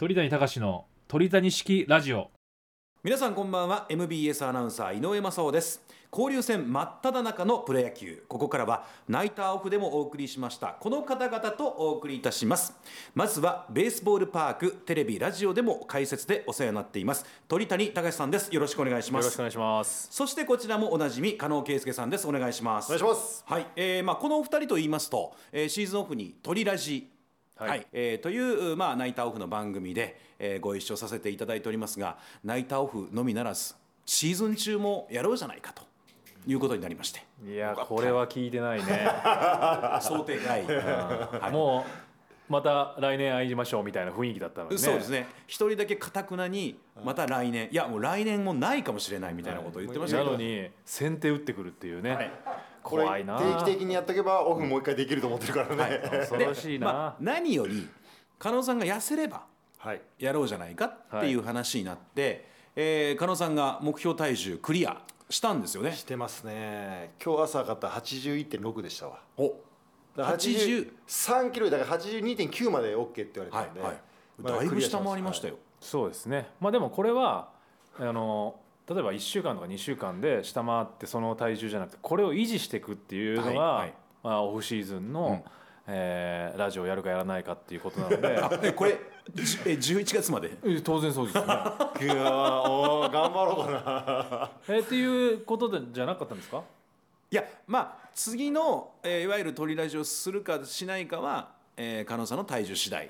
鳥谷隆の鳥谷式ラジオ。皆さんこんばんは。MBS アナウンサー井上正雄です。交流戦真っ只中のプロ野球。ここからはナイターオフでもお送りしました。この方々とお送りいたします。まずはベースボールパークテレビラジオでも解説でお世話になっています。鳥谷隆さんです。よろしくお願いします。よろしくお願いします。そしてこちらもおなじみ加納圭介さんです。お願いします。お願いします。はい、えーまあ、このお二人と言いますと、えーシーズンオフに「鳥ラジ」はい。はい。えーという、まあ、ナイターオフの番組で、えーご一緒させていただいておりますがナイターオフのみならずシーズン中もやろうじゃないかということになりまして。いやこれは聞いてないね。想定外、はい。もうまた来年会いましょうみたいな雰囲気だったのにね。そうですね。一人だけかたくなにまた来年。いやもう来年もないかもしれないみたいなことを言ってましたけど、なのに先手打ってくるっていうね、はいこれ怖いな。定期的にやっとけばオフもう一回できると思ってるからね。恐ろしいな、まあ、何より加納さんが痩せればはい。やろうじゃないかっていう話になって、えー加納さんが目標体重クリアしたんですよね。してますね。今日朝測った81.6でしたわ。お。だから80 83キロだから82.9まで OK って言われたんで、はいはい。まだだいぶ下回りましたよ、そうですね。まあでもこれはあの例えば1週間とか2週間で下回ってその体重じゃなくてこれを維持していくっていうのが、はいはい。まあ、オフシーズンの、えーラジオやるかやらないかっていうことなので。これじえ11月まで？え当然そうですよね。いやーおー頑張ろうかな。えっていうことでじゃなかったんですか？いやまあ次の、えーいわゆる取りラジをするかしないかは、えー、加納さんの体重次第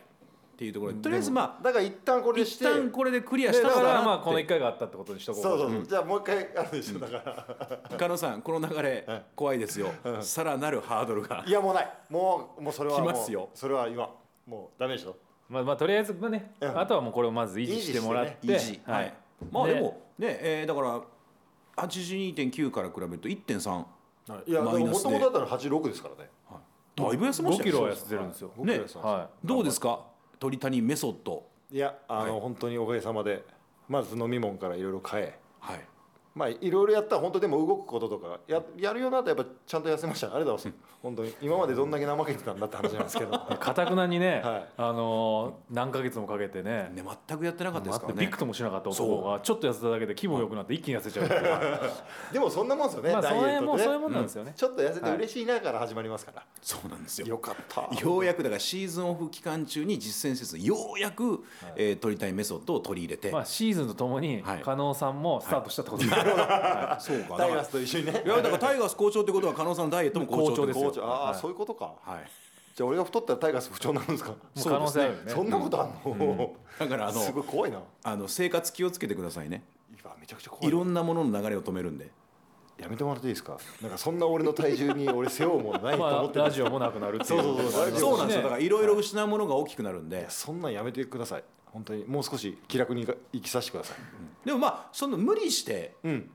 っていうところで。とりあえずまあだから一旦これして。一旦これでクリアしただからなまあこの1って回があったってことにしとこうそうそうそう、じゃあもう一回あるでしょだから。加納さんこの流れはい怖いですよ。さらなるハードルが。いやもうない。もうもうそれはもう。来ますよ。それは今もうダメでしょ。まあまあとりあえずまあね、うん。あとはもうこれをまず維持してもらって。維持ははい。い、まあでもねえーだから82.9から比べると1.3い。やマイナスで。もともとだったら86ですからね。だいぶ痩せまし5キロたよは痩せてるんですよ、ね。どうですか？鳥谷メソッド。いやあの、はい。本当におかげさまでまず飲み物からいろいろ変え。はいまあいろいろやったら本当でも動くこととかややるようになったらやっぱちゃんと痩せましたありがとう。ございます本当に。今までどんだけ怠けてたんだって話なんですけど。い かたくなにね、はい。あのー何ヶ月もかけてね。ね全くやってなかったですからね。待ってびくともしなかった男がちょっと痩せただけで気分良くなって一気に痩せちゃうっていう。でもそんなもんですよね、まあそダイエットもんそういうもんなんですよね、ちょっと痩せて嬉しいなから始まりますから、そうなんですよ。よかった。ようやくだからシーズンオフ期間中に実践せずようやく、えー取りたいメソッドを取り入れて、まあシーズンとともにはい。加納さんもスタートしたってことです、そうか。タイガーだかスと一緒にね。らいやだからタイガース好調ってことは加納さんのダイエットも好調ですよ。好調ああ、はい。そういうことか。はい。じゃあ俺が太ったらタイガース不調になるんですか？もう可能性あるよね。そんなことあんの、だからあのすごい怖いな。あの生活気をつけてくださいね。めちゃくちゃ怖い。いろんなものの流れを止めるんで。やめてもらっていいですか？なんかそんな俺の体重に俺背負うものないと思まあってる。ラジオもなくなるっていう。そうそうそう。そうなんですよ。だねからいろいろ失うものが大きくなるんで。そんなんやめてください本当にもう少し気楽に生きさせてください、でもまあその無理してうん。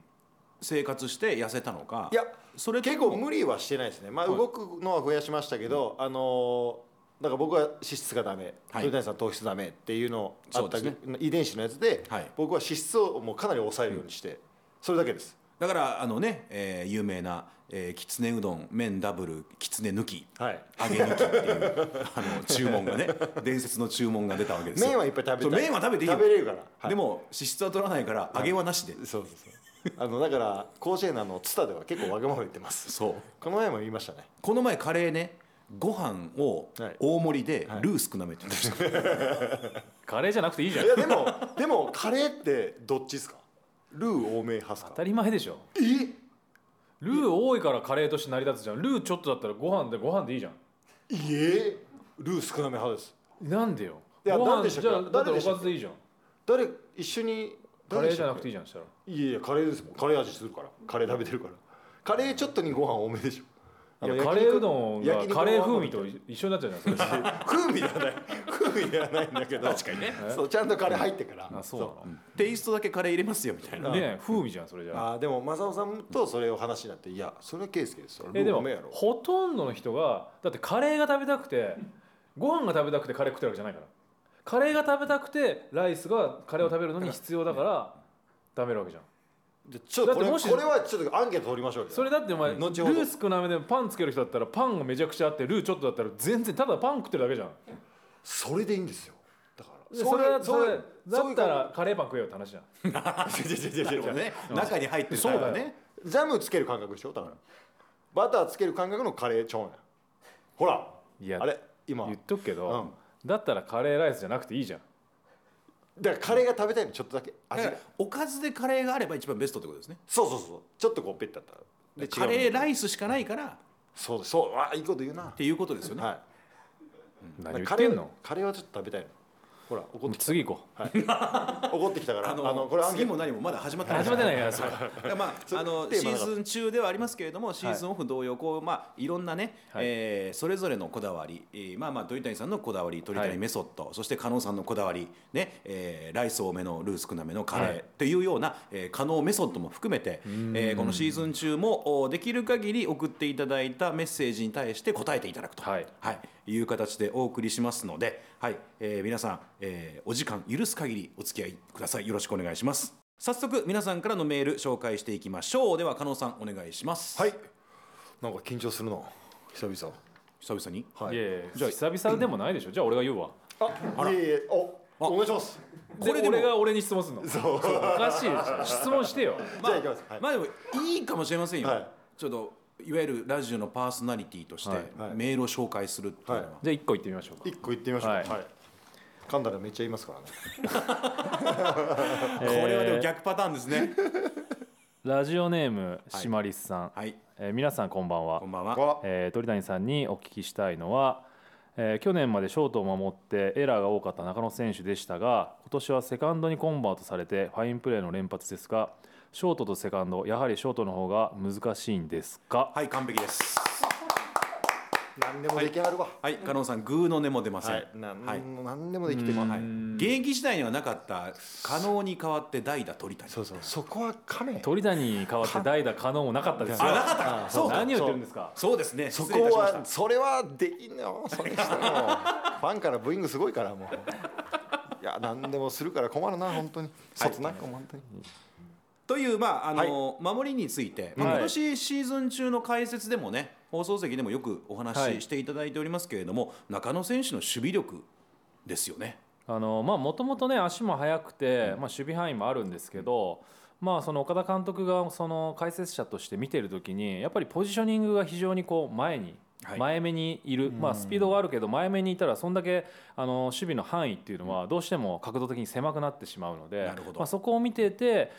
生活して痩せたのかいやそれと結構無理はしてないですね。まあはい。動くのは増やしましたけど、あのーだから僕は脂質がダメ。はい。鳥谷さん糖質ダメっていうのあった、そうです遺伝子のやつで、はい。僕は脂質をもうかなり抑えるようにして、それだけです。だからあのね、えー有名な、えーきつねうどん麺ダブルきつね抜きはい。揚げ抜きっていうあの注文がね 伝説の注文が出たわけですよ。麺はいっぱい食べ麺は食べていいよ。食べれるから、はいでも脂質は取らないから揚げはなしで、そうそうそう。あのだから甲子園のあのツタでは結構わがまま言ってます。そう。この前も言いましたね。この前カレーねご飯をはい。大盛りではい。ルー少なめって言ってました、カレーじゃなくていいじゃん。いやでもでもカレーってどっちですか？ルー多め派っすか？当たり前でしょ。え？ルー多いからカレーとして成り立つじゃん。ルーちょっとだったらご飯でご飯でいいじゃん。いえルー少なめ派です。なんでよ。いやご飯でしたっけ？じゃあだったらおかずでいいじゃん。誰一緒にカレーじゃなくていいいじゃんしたらいやいやカレーですもん。カレー味するから。カレー食べてるから。カレーちょっとにご飯多めでしょカレーうどんがカレー風味と一緒になっちゃうじゃんそれ風味ではない。風味ではないんだけど。確かにね。そうちゃんとカレー入ってから。あそうテイストだけカレー入れますよみたいな。ね風味じゃんそれじゃあ。でも正雄さんとそれを話になっていやそれは圭介ですよ。えでもほとんどの人がだってカレーが食べたくてご飯が食べたくてカレー食ってるわけじゃないから。カレーが食べたくてライスがカレーを食べるのに必要だから食べるわけじゃんでちょっとこれだってもしこれはちょっとアンケート取りましょうよ。それだってお前ル後ほど。ー少なめでパンつける人だったらパンがめちゃくちゃあってルーちょっとだったら全然ただパン食ってるだけじゃん。それでいいんですよ。だから。それはそれだったらカレーパン食えよって話じゃん。なるほどね中に入ってるそうだよね。ジャムつける感覚でしょだからバターつける感覚のカレーチョンや。ほら。いやあれ今。言っとくけど、うん。だったらカレーライスじゃなくていいじゃんだからカレーが食べたいのちょっとだけ。味が。おかずでカレーがあれば一番ベストってことですね。そうそうそう。ちょっとこうペッてやったら。でカレーライイスしかないから。っそう。そう。あいいこと言うな。ていうことですよね、はい。何言っカレーてんの？カレーはちょっと食べたいのほら怒って次行こ 怒ってきたから。あのあのこれ次も何もまだ始まってない。始まってないからそ だからまあそあのシーズン中ではありますけれどもシーズンオフ同様こうまあいろんなね、はい。えーそれぞれのこだわり、えーまあまあ鳥谷さんのこだわり鳥谷メソッド、そして加納さんのこだわりね、えーライス多めのルー少なめのカレー、はい。というような、えー、加納メソッドも含めて、えーこのシーズン中もおできる限り送っていただいたメッセージに対して答えていただくと、はい。はい、いう形でお送りしますので、はいえー皆さん、えーお時間許す限りお付き合いください。よろしくお願いします。早速皆さんからのメール紹介していきましょう。では加納さんお願いします。はい。なんか緊張するな。久々。久々に？う、、はい。いやいやじゃあ久々でもないでしょ。じゃあ俺が言うわ。あいえいえおお願いします。これで俺が俺に質問するの？そう。おかしいでしょ。質問してよ。じゃあ行きます。はい。まあでもいいかもしれませんよ、はい。ちょっといわゆるラジオのパーソナリティとしてメールを紹介するっていうのは、はい。じゃあ一個言ってみましょうか。一個言ってみましょうはい。はい。噛んだらめっちゃ言いますからね。これはでも逆パターンですね、ラジオネームシマリスさん、はい。えー皆さんこんばんは。こんばんは。わえー鳥谷さんにお聞きしたいのは、えー去年までショートを守ってエラーが多かった中野選手でしたが今年はセカンドにコンバートされてファインプレーの連発ですがショートとセカンドやはりショートの方が難しいんですか、はい完璧です。何でもできはるわ。はい加納さんグーの音も出ません、はいなんはい。何でもできてますはい、現役時代にはなかった加納に代わって代打鳥谷そうそう。そこは亀鳥谷に代わって代打可能もなかったですよ。あなかったか。そうか。何を言ってるんですか？そうですね。そこはそれはできんのよ。それにしても ファンからブーイングすごいからもう。いや何でもするから困るな本当に。そつなく本当にというまああの、守りについて、まあはい。今年シーズン中の解説でもね放送席でもよくお話はいししていただいておりますけれども、中野選手の守備力ですよね。あのまあもともとね足も速くて、まあ、守備範囲もあるんですけど、まあ、その岡田監督がその解説者として見てる時にやっぱりポジショニングが非常にこう前にはい。前目にいる、まあ、スピードがあるけど前目にいたらそんだけあの守備の範囲っていうのはどうしても角度的に狭くなってしまうのでなるほど。まあ、そこを見てて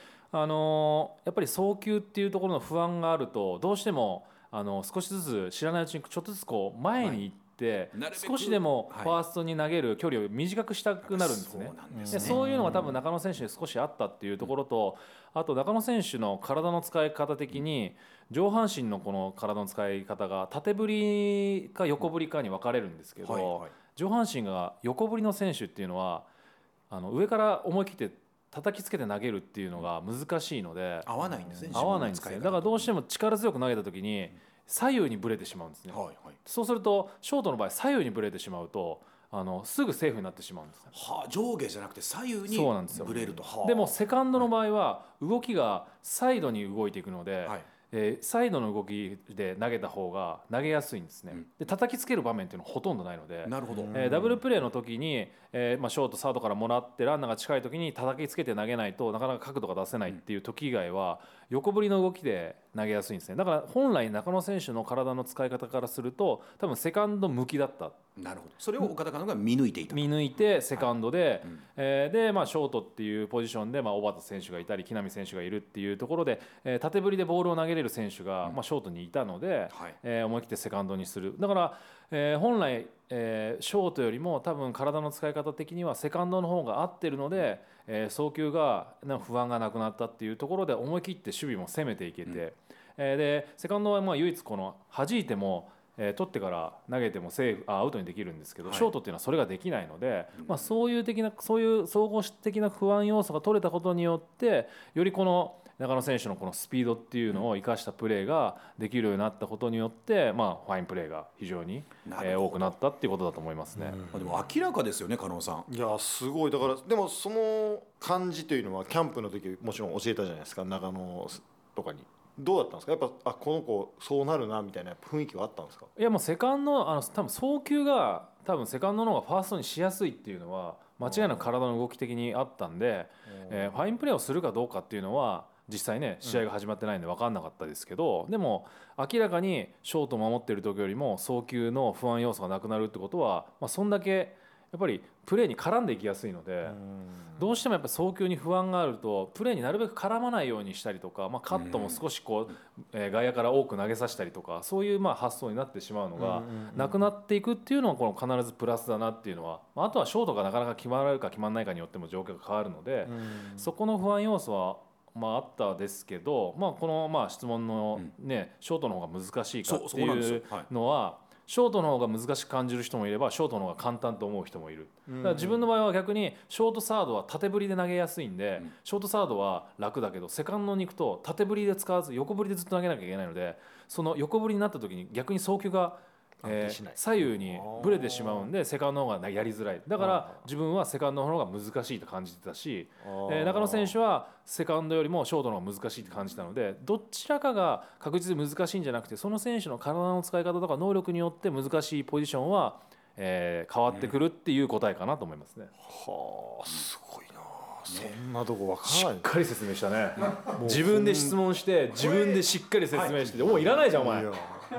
あのやっぱり送球っていうところの不安があるとどうしてもあの少しずつ知らないうちにちょっとずつこう前に行って、なるべく少しでもはい。ファーストに投げる距離を短くしたくなるんですね。そうね。そういうのが多分中野選手に少しあったっていうところと、あと中野選手の体の使い方的に上半身のこの体の使い方が縦振りか横振りかに分かれるんですけど、はいはい。上半身が横振りの選手っていうのはあの上から思い切って叩きつけて投げるっていうのが難しいので合わないんですね。合わないんですねだからどうしても、も力強く投げた時に左右にぶれてしまうんですね。はいはい。そうするとショートの場合左右にぶれてしまうとあのすぐセーフになってしまうんですね。はあ、上下じゃなくて左右にそうなんですよぶれると。はあでもセカンドの場合は動きがサイドに動いていくので、はいえーサイドの動きで投げた方が投げやすいんですね。うんで叩きつける場面っていうのはほとんどないので。なるほど。えーダブルプレーの時に、えーまあ、ショートサードからもらってランナーが近い時に叩きつけて投げないとなかなか角度が出せないっていう時以外は横振りの動きで投げやすいんですね。だから本来中野選手の体の使い方からすると多分セカンド向きだった。なるほど。それを岡田監督が見抜いていた。見抜いてセカンドで、うん。えーで、まあ、ショートっていうポジションで、まあ、小畑選手がいたり木浪選手がいるっていうところで、えー縦振りでボールを投げれる選手が、まあ、ショートにいたので、はい。えー思い切ってセカンドにする。だから、えー本来、えーショートよりも多分体の使い方的にはセカンドの方が合ってるので、えー送球がな不安がなくなったっていうところで思い切って守備も攻めていけて、えーでセカンドはまあ唯一この弾いてもえー取ってから投げてもセーフあアウトにできるんですけど、はい。ショートっていうのはそれができないので、まあ、そういう的なそういう総合的な不安要素が取れたことによってよりこの中野選手のこのスピードっていうのを生かしたプレーができるようになったことによって、まあ、ファインプレーが非常に、えー多くなったっていうことだと思いますね。まあでも明らかですよね、加納さん。いやすごい。だからでもその感じというのはキャンプの時もちろん教えたじゃないですか長野とかにどうだったんですか？やっぱあこの子そうなるなみたいな雰囲気はあったんですか？いやもうセカンドあの多分送球が多分セカンドの方がファーストにしやすいっていうのは間違いなく体の動き的にあったんで、えーファインプレーをするかどうかっていうのは実際ね試合が始まってないんで分かんなかったですけど、でも明らかにショートを守ってる時よりも送球の不安要素がなくなるってことは、まあ、そんだけやっぱりプレーに絡んでいきやすいので。どうしてもやっぱ送球に不安があるとプレーになるべく絡まないようにしたりとか、まあ、カットも少しこう、えー外野から多く投げさせたりとかそういうまあ発想になってしまうのがなくなっていくっていうのはこの必ずプラスだなっていうのは、まあ、あとはショートがなかなか決まるか決まらないかによっても状況が変わるので、そこの不安要素はまああったですけど、まあ、このまあ質問の、ねショートの方が難しいかっていうのはショートの方が難しく感じる人もいればショートの方が簡単と思う人もいる。だから自分の場合は逆にショートサードは縦振りで投げやすいんで、ショートサードは楽だけどセカンドに行くと縦振りで使わず横振りでずっと投げなきゃいけないのでその横振りになった時に逆に送球が、えー左右にぶれてしまうんでセカンドの方がやりづらい。だから自分はセカンドの方が難しいと感じてたし、えー中野選手はセカンドよりもショートの方が難しいって感じたのでどちらかが確実に難しいんじゃなくてその選手の体の使い方とか能力によって難しいポジションは、えー変わってくるっていう答えかなと思いますね。はあすごいな。そんなとこわしからないっかり説明したね。自分で質問して自分でしっかり説明して、もういらないじゃんお前。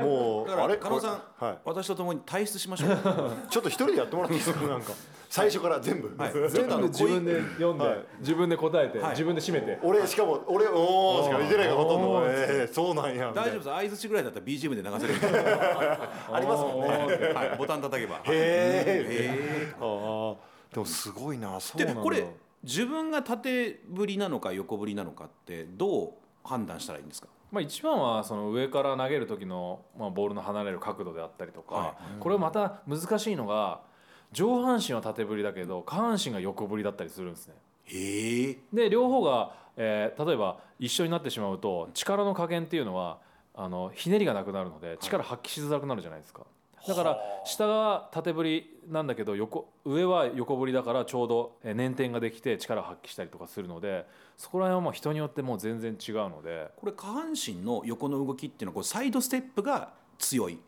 もうあれ？加納さん、はい。私と共に退出しましょう。ちょっと一人でやってもらっていいですか？なんか。最初から全部、はい。全部。自分で読んで、はい。自分で答えて、はい。自分で締めて。俺しかも俺おおしか見てないからほとんど。ええそうなんや。大丈夫です。相づちぐらいだったら BGM で流せる。ありますもんね。はい。ボタン叩けば。へえへああでもすごいなそうなんだでこれ自分が縦振りなのか横振りなのかってどう判断したらいいんですか？まあ一番はその上から投げる時のまあボールの離れる角度であったりとか、はこれまた難しいのが上半身は縦振りだけど下半身が横振りだったりするんですね。で両方が、えー例えば一緒になってしまうと力の加減っていうのはあのひねりがなくなるので力発揮しづらくなるじゃないですか。だから下が縦振りなんだけど横上は横振りだからちょうどえー捻転ができて力を発揮したりとかするのでそこら辺はもう人によってもう全然違うので。これ下半身の横の動きっていうのはこうサイドステップが強い。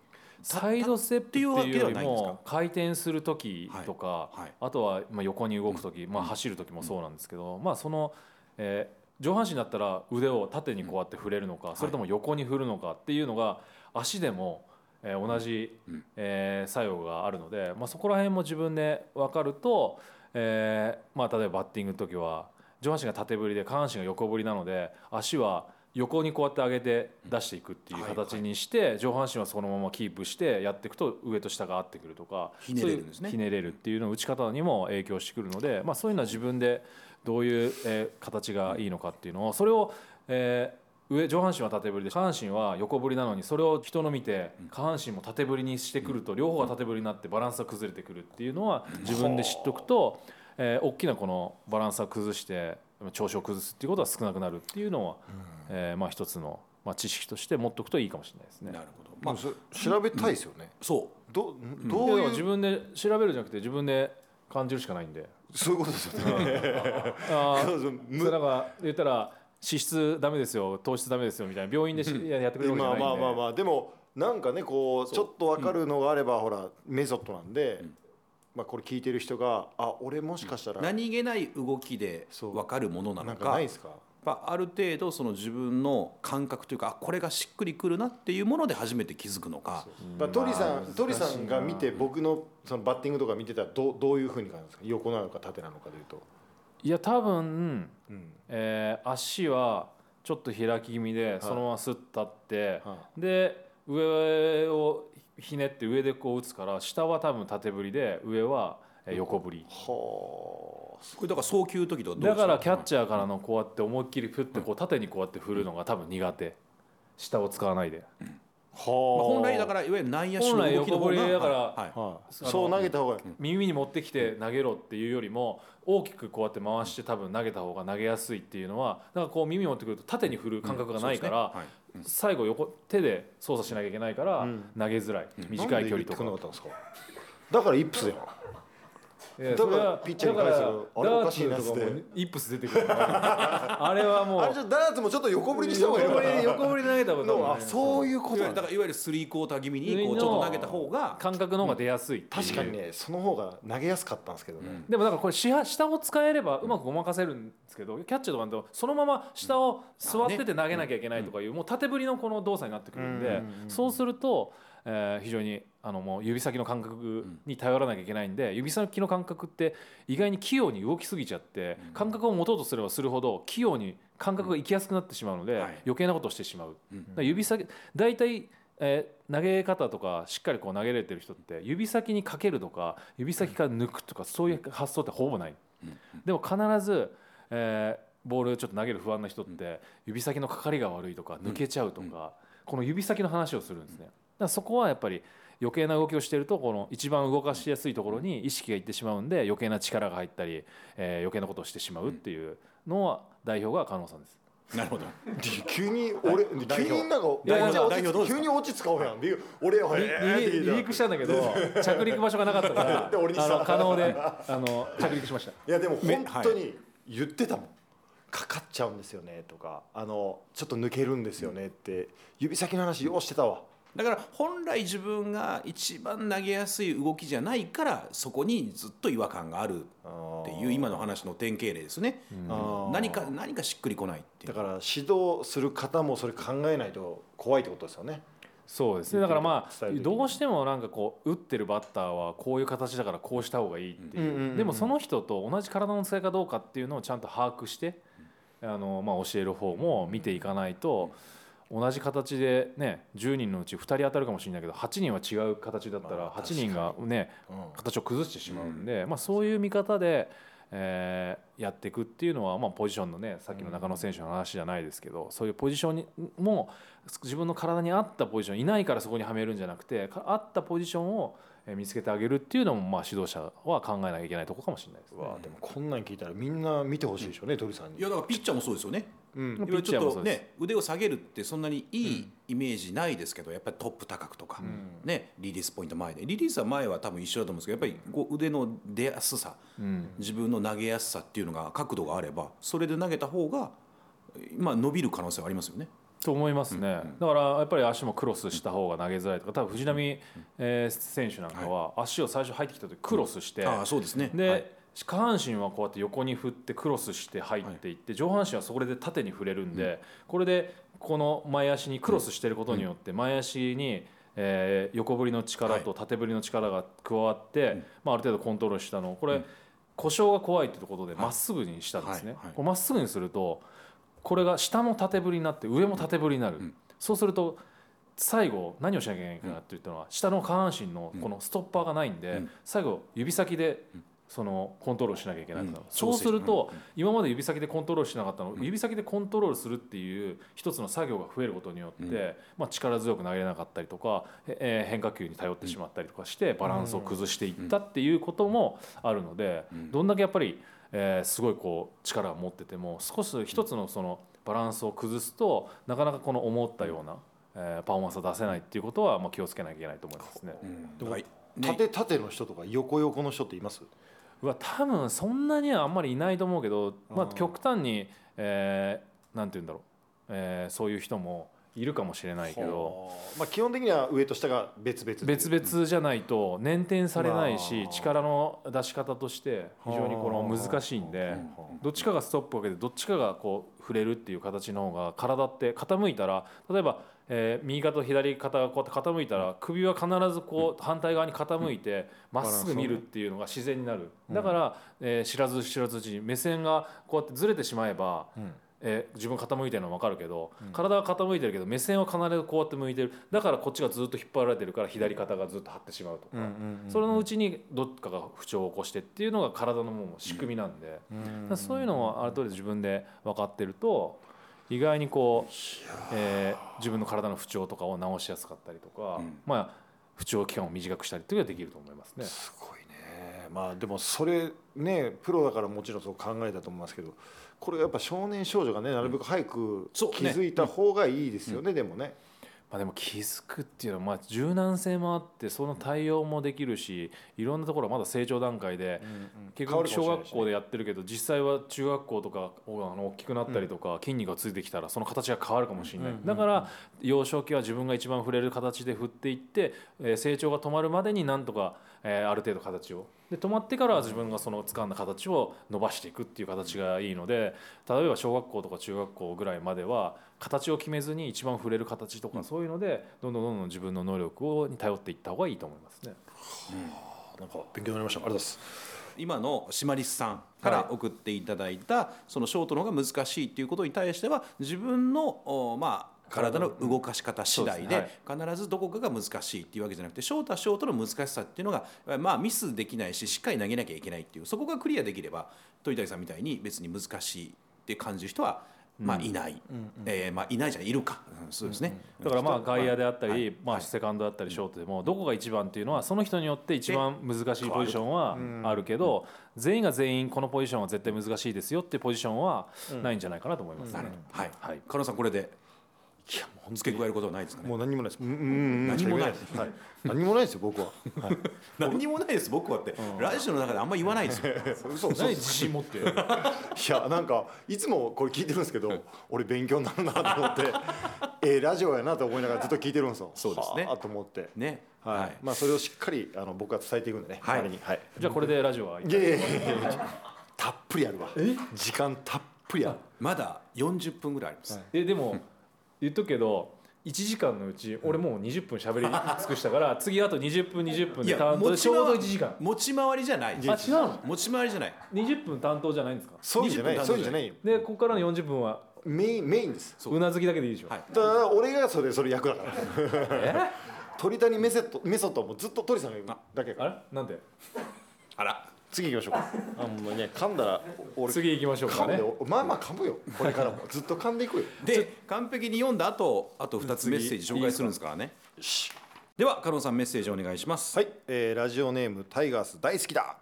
サイドステップっていうよりも回転する時とか、あとはまあ横に動く時、まあ、走る時もそうなんですけど、まあその、えー上半身だったら腕を縦にこうやって振れるのか、それとも横に振るのかっていうのが足でも、えー同じ、うん。えー作用があるので、まあ、そこら辺も自分で分かると、えーまあ、例えばバッティングの時は上半身が縦振りで下半身が横振りなので足は横にこうやって上げて出していくっていう形にして上半身はそのままキープしてやっていくと上と下が合ってくるとかひねれるんですね。ひねれるっていうの打ち方にも影響してくるので、まあ、そういうのは自分でどういう、えー形がいいのかっていうのをそれを、えー上上半身は縦振りで下半身は横振りなのにそれを人の見て下半身も縦振りにしてくると両方が縦振りになってバランスが崩れてくるっていうのは自分で知っておくと、えー大きなこのバランスを崩して調子を崩すっていうことは少なくなるっていうのは、えーまあ一つの、まあ、知識として持っておくといいかもしれないですね。なるほど。まあ調べたいですよね。そう。どいどういう自分で調べるんじゃなくて自分で感じるしかないんで。そういうことですよね。あそうそう。ーそれなんか言ったら脂質ダメですよ糖質ダメですよみたいな病院でし、やってくれるわけじゃないんで、まあまあまあまあでもなんかねこうちょっと分かるのがあれば、ほらメソッドなんで、まあこれ聞いてる人があ俺もしかしたら何気ない動きでそう。分かるものななんかのかないですか？やっぱある程度その自分の感覚というかあこれがしっくりくるなっていうもので初めて気づくのか。まあ、鳥さまあん鳥さんが見て僕のそのバッティングとか見てたらどうどういうふうに感じますか？横なのか縦なのかでいうと、いや多分、うん。えー足はちょっと開き気味でそのままスッと立って、はで上をひねって上でこう打つから下は多分縦振りで上はえー横振り。はこれだから送球の時とかどうですだからキャッチャーからのこうやって思いっきり振ってこう縦にこうやって振るのが多分苦手。下を使わないで。あ、はあまあ本来だからいわゆる内野手の動きの方が本来横振りだからはいはい。はあ、のそう投げた方が。いい、耳に持ってきて投げろっていうよりも大きくこうやって回して多分投げた方が投げやすいっていうのはだからこう耳持ってくると縦に振る感覚がないから、最後横手で操作しなきゃいけないからうん。投げづらい、短い距離とか。なんで言ってくれなかったんですか？だからイップスやん。いやだからピッチャーに返すだあれおかしいなツとかもっつイップス出て。くるからあれはもうあれじゃダーツもちょっと横振りにした方がいいの横かな。振り横振りで投げたこともあそういうこといわゆなんだからいわゆるスリークォーター気味にこうちょっと投げた方が感覚の方が出やすい確かにねその方が投げやすかったんですけどね、でもだからこれ下下を使えればうまくごまかせるんですけどキャッチャーとかだとそのまま下を座ってて投げなきゃいけないとかいうもう縦振りのこの動作になってくるんでそうするとえー非常にあのもう指先の感覚に頼らなきゃいけないんで指先の感覚って意外に器用に動きすぎちゃって感覚を持とうとすればするほど器用に感覚がいきやすくなってしまうのではい。余計なことをしてしまう。指先大体えー投げ方とかしっかりこう投げれてる人って指先にかけるとか指先から抜くとかそういう発想ってほぼない、でも必ず、えーボールちょっと投げる不安な人って指先のかかりが悪いとか抜けちゃうとか、この指先の話をするんですねらそこはやっぱり余計な動きをしているとこの一番動かしやすいところに意識がいってしまうんで余計な力が入ったり、えー余計なことをしてしまうっていうのは代表が加納さんです。なるほど。急に俺急になんか急に落ち使おうやん。で俺はリリ離陸したんだけど着陸場所がなかったから で俺にあした。の可能であの着陸しました。いやでもめ本当に言ってたもん、かかっちゃうんですよねとか。あのちょっと抜けるんですよねって指先の話ようしてたわだから本来自分が一番投げやすい動きじゃないからそこにずっと違和感があるっていう今の話の典型例ですね、あー何か何かしっくりこないっていう。だから指導する方もそれ考えないと怖いってことですよね。そうですね。だからまあどうしてもなんかこう打ってるバッターはこういう形だからこうした方がいいっていう,、うんうんうんうんでもその人と同じ体の使いかどうかっていうのをちゃんと把握して、あのまあ、教える方も見ていかないと、同じ形でね10人のうち2人当たるかもしれないけど8人は違う形だったらまあ8人がねうん。形を崩してしまうんで、まあ、そういう見方で、えーやっていくっていうのは、まあ、ポジションのねさっきの中野選手の話じゃないですけど、そういうポジションにも自分の体に合ったポジションいないからそこにはめるんじゃなくてか合ったポジションをえー見つけてあげるっていうのも、まあ、指導者は考えなきゃいけないところかもしれないです、ね。わあでもこんなん聞いたらみんな見てほしいでしょうね、鳥さんに。いやだからピッチャーもそうですよね。うん。ピッいわちょっチャーもそうです。とね腕を下げるってそんなにいいイメージないですけどやっぱりトップ高くとか、ね、リリースポイント前で。リリースは前は多分一緒だと思うんですけどやっぱりこう腕の出やすさ、自分の投げやすさっていうのが角度があればそれで投げた方が、まあ、伸びる可能性はありますよね。と思いますね、だからやっぱり足もクロスした方が投げづらいとか多分藤波、えー選手なんかは足を最初入ってきた時クロスして、ああそうですね。で、はい。下半身はこうやって横に振ってクロスして入っていって、上半身はそこで縦に触れるんで、これでこの前足にクロスしてることによって前足に、えー横振りの力と縦振りの力が加わって、まあ、ある程度コントロールしたのをこれ、故障が怖いってことでまっすぐにしたんですね。まっすぐにするとこれが下も縦振りになって上も縦振りになる、そうすると最後何をしなきゃいけないかなって言ったのは、下の下半身のこのストッパーがないんで、最後指先でそのコントロールしなきゃいけないから、うん。そうすると、今まで指先でコントロールしなかったのを、指先でコントロールするっていう一つの作業が増えることによって、まあ、力強く投げれなかったりとか、えー変化球に頼ってしまったりとかしてバランスを崩していったっていうこともあるので、どんだけやっぱり、えーすごいこう力を持ってても少し一つのそのバランスを崩すとなかなかこの思ったような、えーパフォーマンスを出せないっていうことはまあ気をつけなきゃいけないと思いますね。でもね。縦縦の人とか横横の人っています？うわ多分そんなにはあんまりいないと思うけど、まあ、極端に、えーなんて言うんだろう、えーそういう人もいるかもしれないけどまあ基本的には上と下が別々別々じゃないと捻転されないしまあ。力の出し方として非常にこの難しいんでどっちかがストップをかけてどっちかがこう触れるっていう形の方が体って傾いたら例えば、えー右肩と左肩がこうやって傾いたら首は必ずこう反対側に傾いてまっすぐ見るっていうのが自然になる。だから、えー知らず知らずうちに目線がこうやってずれてしまえば、えー自分傾いてるのは分かるけど、体は傾いてるけど目線は必ずこうやって向いてる。だからこっちがずっと引っ張られてるから左肩がずっと張ってしまうとか、それのうちにどっかが不調を起こしてっていうのが体のもう仕組みなんで、だからそういうのをある程度自分で分かってると意外にこう、えー自分の体の不調とかを治しやすかったりとか、まあ不調期間を短くしたりっていうのができると思いますね。すごいね。まあでもそれねプロだからもちろんそう考えたと思いますけどこれやっぱ少年少女がねなるべく早く気づいた方がいいですよね、でもね。まあ、でも気づくっていうのはまあ柔軟性もあってその対応もできるしいろんなところはまだ成長段階で結局小学校でやってるけど実際は中学校とかあの大きくなったりとか筋肉がついてきたらその形が変わるかもしれない。だから幼少期は自分が一番触れる形で振っていってえー成長が止まるまでになんとかえーある程度形を。で止まってからは自分がその掴んだ形を伸ばしていくっていう形がいいので例えば小学校とか中学校ぐらいまでは形を決めずに一番触れる形とかそういうのでどんどんどんどん自分の能力をに頼っていった方がいいと思いますね。なんか勉強になりました。ありがとうございます。今のシマリスさんからはい。送っていただいたそのショートの方が難しいっていうことに対しては自分のおまあ体の動かし方次第で必ずどこかが難しいっていうわけじゃなくてショートはショートの難しさっていうのがまあミスできないししっかり投げなきゃいけないっていうそこがクリアできれば鳥谷さんみたいに別に難しいって感じる人はまあいない、えーまあいないじゃないいるか、うんそうですね、だからまあ外野であったり、はい。まあ、はい。セカンドだったりショートでもどこが一番っていうのはその人によって一番難しいポジションはあるけど全員が全員このポジションは絶対難しいですよっていうポジションはないんじゃないかなと思いますね。はい、はい。加納さんこれでいやもう付け加えることはないですかね。もう何もないです。うんうんうん。何もないしか言えはい。何もないですよ僕は。はい。何もないです僕はって、ラジオの中であんま言わないですよ嘘 嘘。何自信持って。いやなんかいつもこれ聞いてるんですけど俺勉強になるなと思って。えーラジオやなと思いながらずっと聞いてるんですよ。そうですね。はあと思って。ね。はい、まあそれをしっかりあの僕は伝えていくんでね、はい。はい。じゃあこれでラジオはいいやいやいやいや。たっぷりあるわ。時間たっぷりある。まだ40分ぐらいあります、えでも言っとくけど1時間のうち俺もう20分喋り尽くしたから 次あと20分20分で担当でちょうど1時間。持ち回りじゃない。あ違うの？持ち回りじゃない。20分担当じゃないんですか？そうじゃない20分そうじゃないよ。でここからの40分は？メインメインです。そう。うなずきだけでいいでしょ、はい。だから俺がそれそれ役だから。え？鳥谷メソッドメソッドはもうずっと鳥さんが言うだけあら。れ？なんで？あら次行きましょうか。あもうね噛んだら俺次行きましょうか噛んでねまあまあ噛むよ。これからも。ずっと噛んでいくよ。で完璧に読んだ後あと2つメッセージ紹介するんですからね。では加納さんメッセージお願いします。はい、えーラジオネームタイガース大好きだ、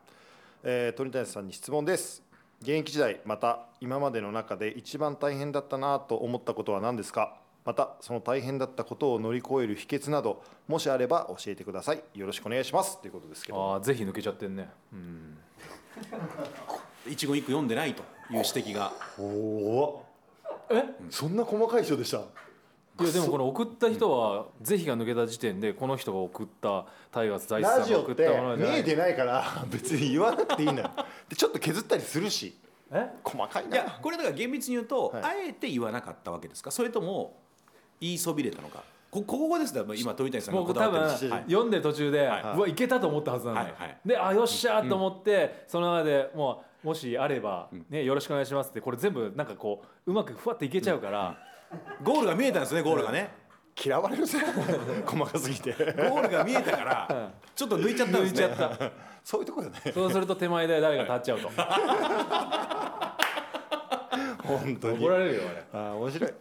えー鳥谷さんに質問です。現役時代また今までの中で一番大変だったなと思ったことは何ですか？またその大変だったことを乗り越える秘訣などもしあれば教えてください。よろしくお願いします。ということですけど。ああぜひ抜けちゃってんね。うん。一言一句読んでないという指摘が。おおえ？そんな細かい人でした？いやでもこの送った人はぜひが抜けた時点でこの人が送ったタイガース大地さラんが送ったてものじゃない？見えてないから別に言わなくていいんだよ。でちょっと削ったりするし。え？細かいいなやこれだから厳密に言うと、はい。あえて言わなかったわけですか？それとも言いそびれたのか。こここですね今鳥谷さんがこだもう多分わってるはい。読んで途中で、はい。うわいけたと思ったはずなのよ、はいはい。であよっしゃーと思って、その中でもうもしあれば、ね、よろしくお願いしますってこれ全部なんかこううまくふわっていけちゃうから、ゴールが見えたんですねゴールがね。嫌われるぜ。細かすぎて。ゴールが見えたからちょっと抜いちゃったんですね。抜いちゃった。そういうところだね。そうすると手前で誰が立っちゃうと。本当に。怒られるよあれ。あー面白い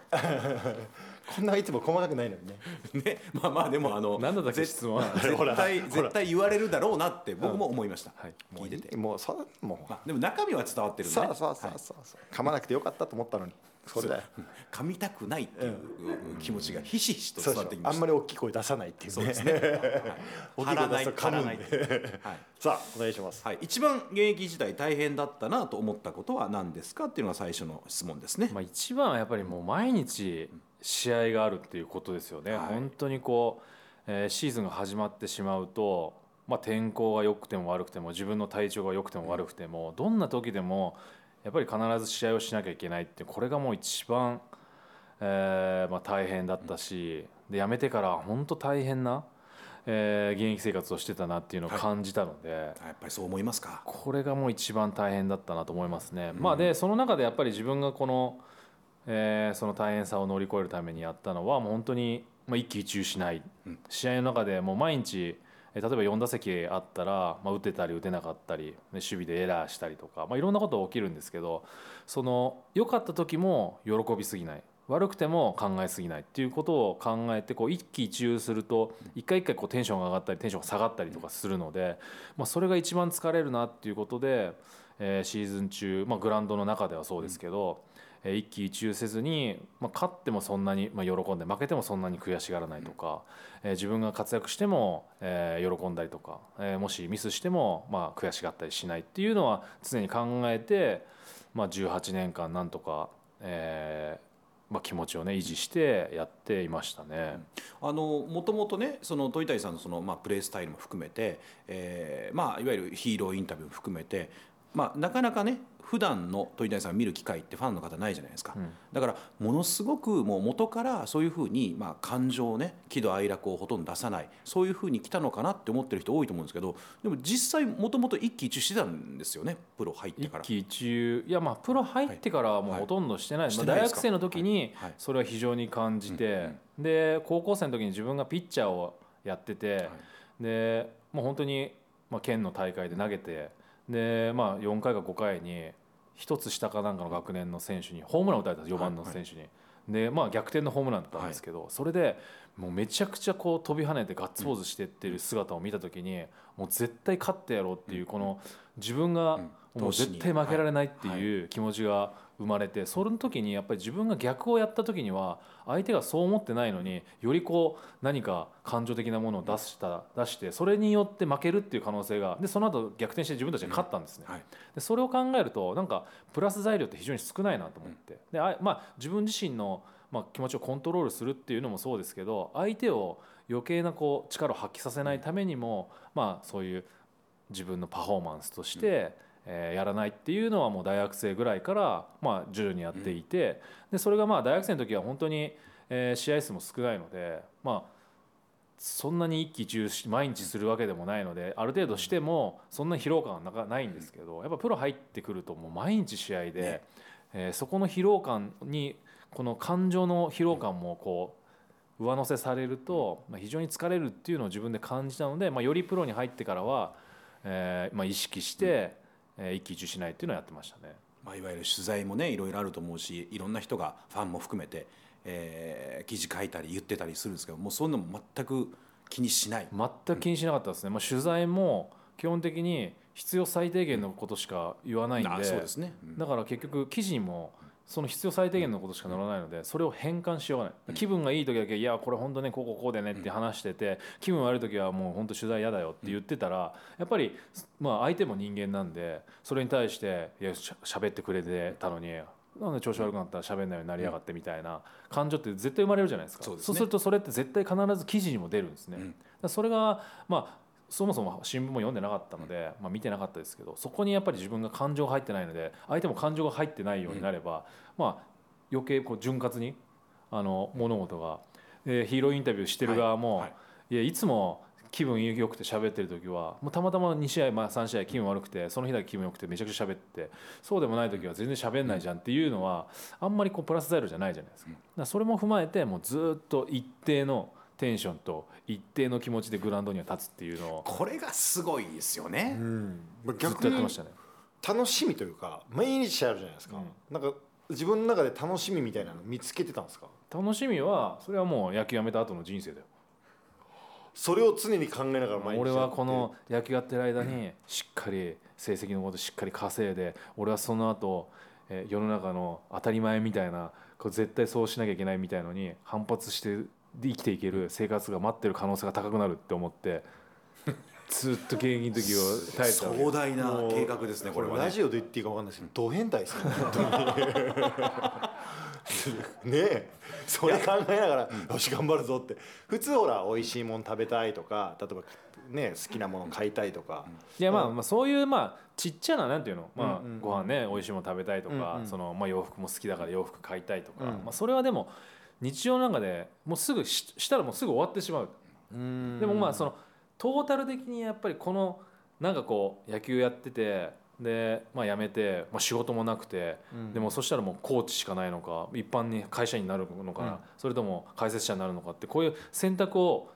こんないつも細かくないのにね。ねまあまあでもあの何だったっけぜ質問 絶対絶対言われるだろうなって僕も思いました、はい聞いてて、もうそうもう。まあ、でも中身は伝わってるね、そうそうそうそう。噛まなくてよかったと思ったのに。それだよ噛みたくないっていう気持ちがひしひしと伝わってきまあんまり大きい声出さないっていうね。そうですね、大きい張らない声出すと噛むさあお願いします。はい、一番現役時代大変だったなと思ったことは何ですかっていうのが最初の質問ですね。まあ、一番はやっぱりもう毎日試合があるっていうことですよね、はい本当にこう、えーシーズンが始まってしまうと、まあ、天候が良くても悪くても自分の体調が良くても悪くても、どんな時でもやっぱり必ず試合をしなきゃいけないってこれがもう一番、えーまあ、大変だったしで辞めてから本当大変な、えー現役生活をしてたなっていうのを感じたので。やっぱりそう思いますか？これがもう一番大変だったなと思いますね。まあでその中でやっぱり自分がこの、えーその大変さを乗り越えるためにやったのはもう本当に、まあ、一喜一憂しない、うん。試合の中でもう毎日えー例えば4打席あったら、まあ、打てたり打てなかったり、ね守備でエラーしたりとか、まあ、いろんなことが起きるんですけどその良かった時も喜びすぎない。悪くても考えすぎないっていうことを考えてこう一喜一憂すると一回一回こうテンションが上がったりテンションが下がったりとかするので、まあ、それが一番疲れるなっていうことで、えーシーズン中、まあ、グラウンドの中ではそうですけど、一喜一憂せずに、まあ、勝ってもそんなに、まあ、喜んで負けてもそんなに悔しがらないとか、えー自分が活躍しても、えー喜んだりとか、えーもしミスしても、まあ、悔しがったりしないっていうのは常に考えて、まあ、18年間なんとか、えーまあ、気持ちをね維持してやっていましたね。あのもともとねその鳥谷さんのその、まあ、プレースタイルも含めて、えーまあ、いわゆるヒーローインタビューも含めて、まあ、なかなかね普段の鳥谷さんを見る機会ってファンの方ないじゃないですか、うん。だからものすごくもう元からそういうふうに、まあ、感情をね喜怒哀楽をほとんど出さないそういうふうに来たのかなって思ってる人多いと思うんですけどでも実際もともと一喜一憂してたんですよねプロ入ってから。一喜一憂。いやまあプロ入ってからはもうはい。ほとんどしてない,、してまあ、ないですか？大学生の時にはい。はい。それは非常に感じて、うんで高校生の時に自分がピッチャーをやってて、でもう本当に、まあ、県の大会で投げてで、まあ、4回か5回に一つ下かなんかの学年の選手にホームランを打たれたんです4番の選手に。でまあ、逆転のホームランだったんですけど、それでもうめちゃくちゃこう飛び跳ねてガッツポーズしてってる姿を見た時に、もう絶対勝ってやろうっていうこの自分がうん。もう絶対負けられないっていう気持ちが生まれてその時にやっぱり自分が逆をやった時には相手がそう思ってないのによりこう何か感情的なものを出した出してそれによって負けるっていう可能性がでその後逆転して自分たちが勝ったんですね。はい。でそれを考えるとなんかプラス材料って非常に少ないなと思って。であ、まあ、自分自身の、まあ、気持ちをコントロールするっていうのもそうですけど相手を余計なこう力を発揮させないためにも、まあ、そういう自分のパフォーマンスとして、えーやらないっていうのはもう大学生ぐらいから、まあ、徐々にやっていて、でそれがまあ大学生の時は本当に、えー試合数も少ないので、まあ、そんなに一喜一憂し毎日するわけでもないのである程度してもそんな疲労感はなかないんですけどやっぱプロ入ってくるともう毎日試合で、ね。えーそこの疲労感にこの感情の疲労感もこう上乗せされると、まあ、非常に疲れるっていうのを自分で感じたので、まあ、よりプロに入ってからは、えーまあ、意識して、えー一喜一憂しないっていうのをやってましたね。まあ、いわゆる取材もねいろいろあると思うしいろんな人がファンも含めて、えー記事書いたり言ってたりするんですけどもうそういうのも全く気にしない、全く気にしなかったですね、まあ、取材も基本的に必要最低限のことしか言わないんで,、あそうですね、うん。だから結局記事にもその必要最低限のことしか載らないのでそれを変換しようがない。気分がいい時だけ「いやこれ本当ねこうこうこうでね」って話してて気分悪い時はもう本当取材嫌だよって言ってたらやっぱりまあ相手も人間なんでそれに対して「いやしゃ喋ってくれてたのになんで調子悪くなった？ら喋んないようになりやがって」みたいな感情って絶対生まれるじゃないですか。そうでするとそれって絶対必ず記事にも出るんですね。それがまあそもそも新聞も読んでなかったので、まあ、見てなかったですけどそこにやっぱり自分が感情が入ってないので相手も感情が入ってないようになれば、まあ余計こう潤滑にあの物事が、えーヒーローインタビューしてる側も、はいい。やいつも気分良くて喋ってる時はもうたまたま2試合、まあ、3試合気分悪くてその日だけ気分良くてめちゃくちゃ喋ってそうでもない時は全然喋んないじゃんっていうのはあんまりこうプラス材料じゃないじゃないですか。それも踏まえてもうずっと一定のテンションと一定の気持ちでグラウンドには立つっていうのをこれがすごいですよね、うん。ずっと逆にやってましたね。楽しみというか毎日あるじゃないですか、なんか自分の中で楽しみみたいなの見つけてたんですか？楽しみはそれはもう野球やめた後の人生だよ。それを常に考えながら毎日俺やって。はこの野球やってる間にしっかり成績のことしっかり稼いで俺はその後、えー世の中の当たり前みたいなこう絶対そうしなきゃいけないみたいのに反発して生きていける生活が待ってる可能性が高くなるって思って ずっと現役の時を耐えてた壮大な計画ですねこれはね。ラジオで言っていいか分かんないですけどド変態ですよね。ねえ。それ考えながらよし頑張るぞって。普通ほら美味しいもの食べたいとか例えばね好きなもの買いたいとか、いやまあまあそういうまあちっちゃななんていうの、まあご飯ね美味しいもの食べたいとか、そのまあ洋服も好きだから洋服買いたいとか、うん。まあそれはでも日常の中でもうすぐししたらもうすぐ終わってしまう。でもまあそのトータル的にやっぱりこのなんかこう野球やっててで、まあ、辞めて、まあ、仕事もなくて、うん。でもそしたらもうコーチしかないのか一般に会社員になるのかな、うん。それとも解説者になるのかってこういう選択を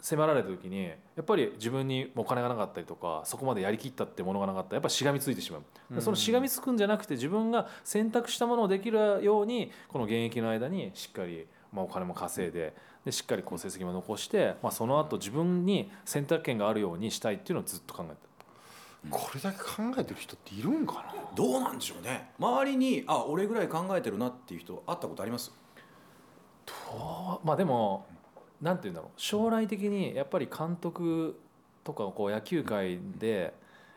迫られた時にやっぱり自分にお金がなかったりとかそこまでやりきったってものがなかった。らやっぱしがみついてしまう、うん。そのしがみつくんじゃなくて自分が選択したものをできるようにこの現役の間にしっかり、まあ、お金も稼いででしっかりこう成績も残して、まあ、その後自分に選択権があるようにしたいっていうのをずっと考えてこれだけ考えてる人っているんかな？どうなんでしょうね。周りにあ俺ぐらい考えてるなっていう人会ったことあります？とまあでもなんて言うんだろう。将来的にやっぱり監督とかこう野球界で、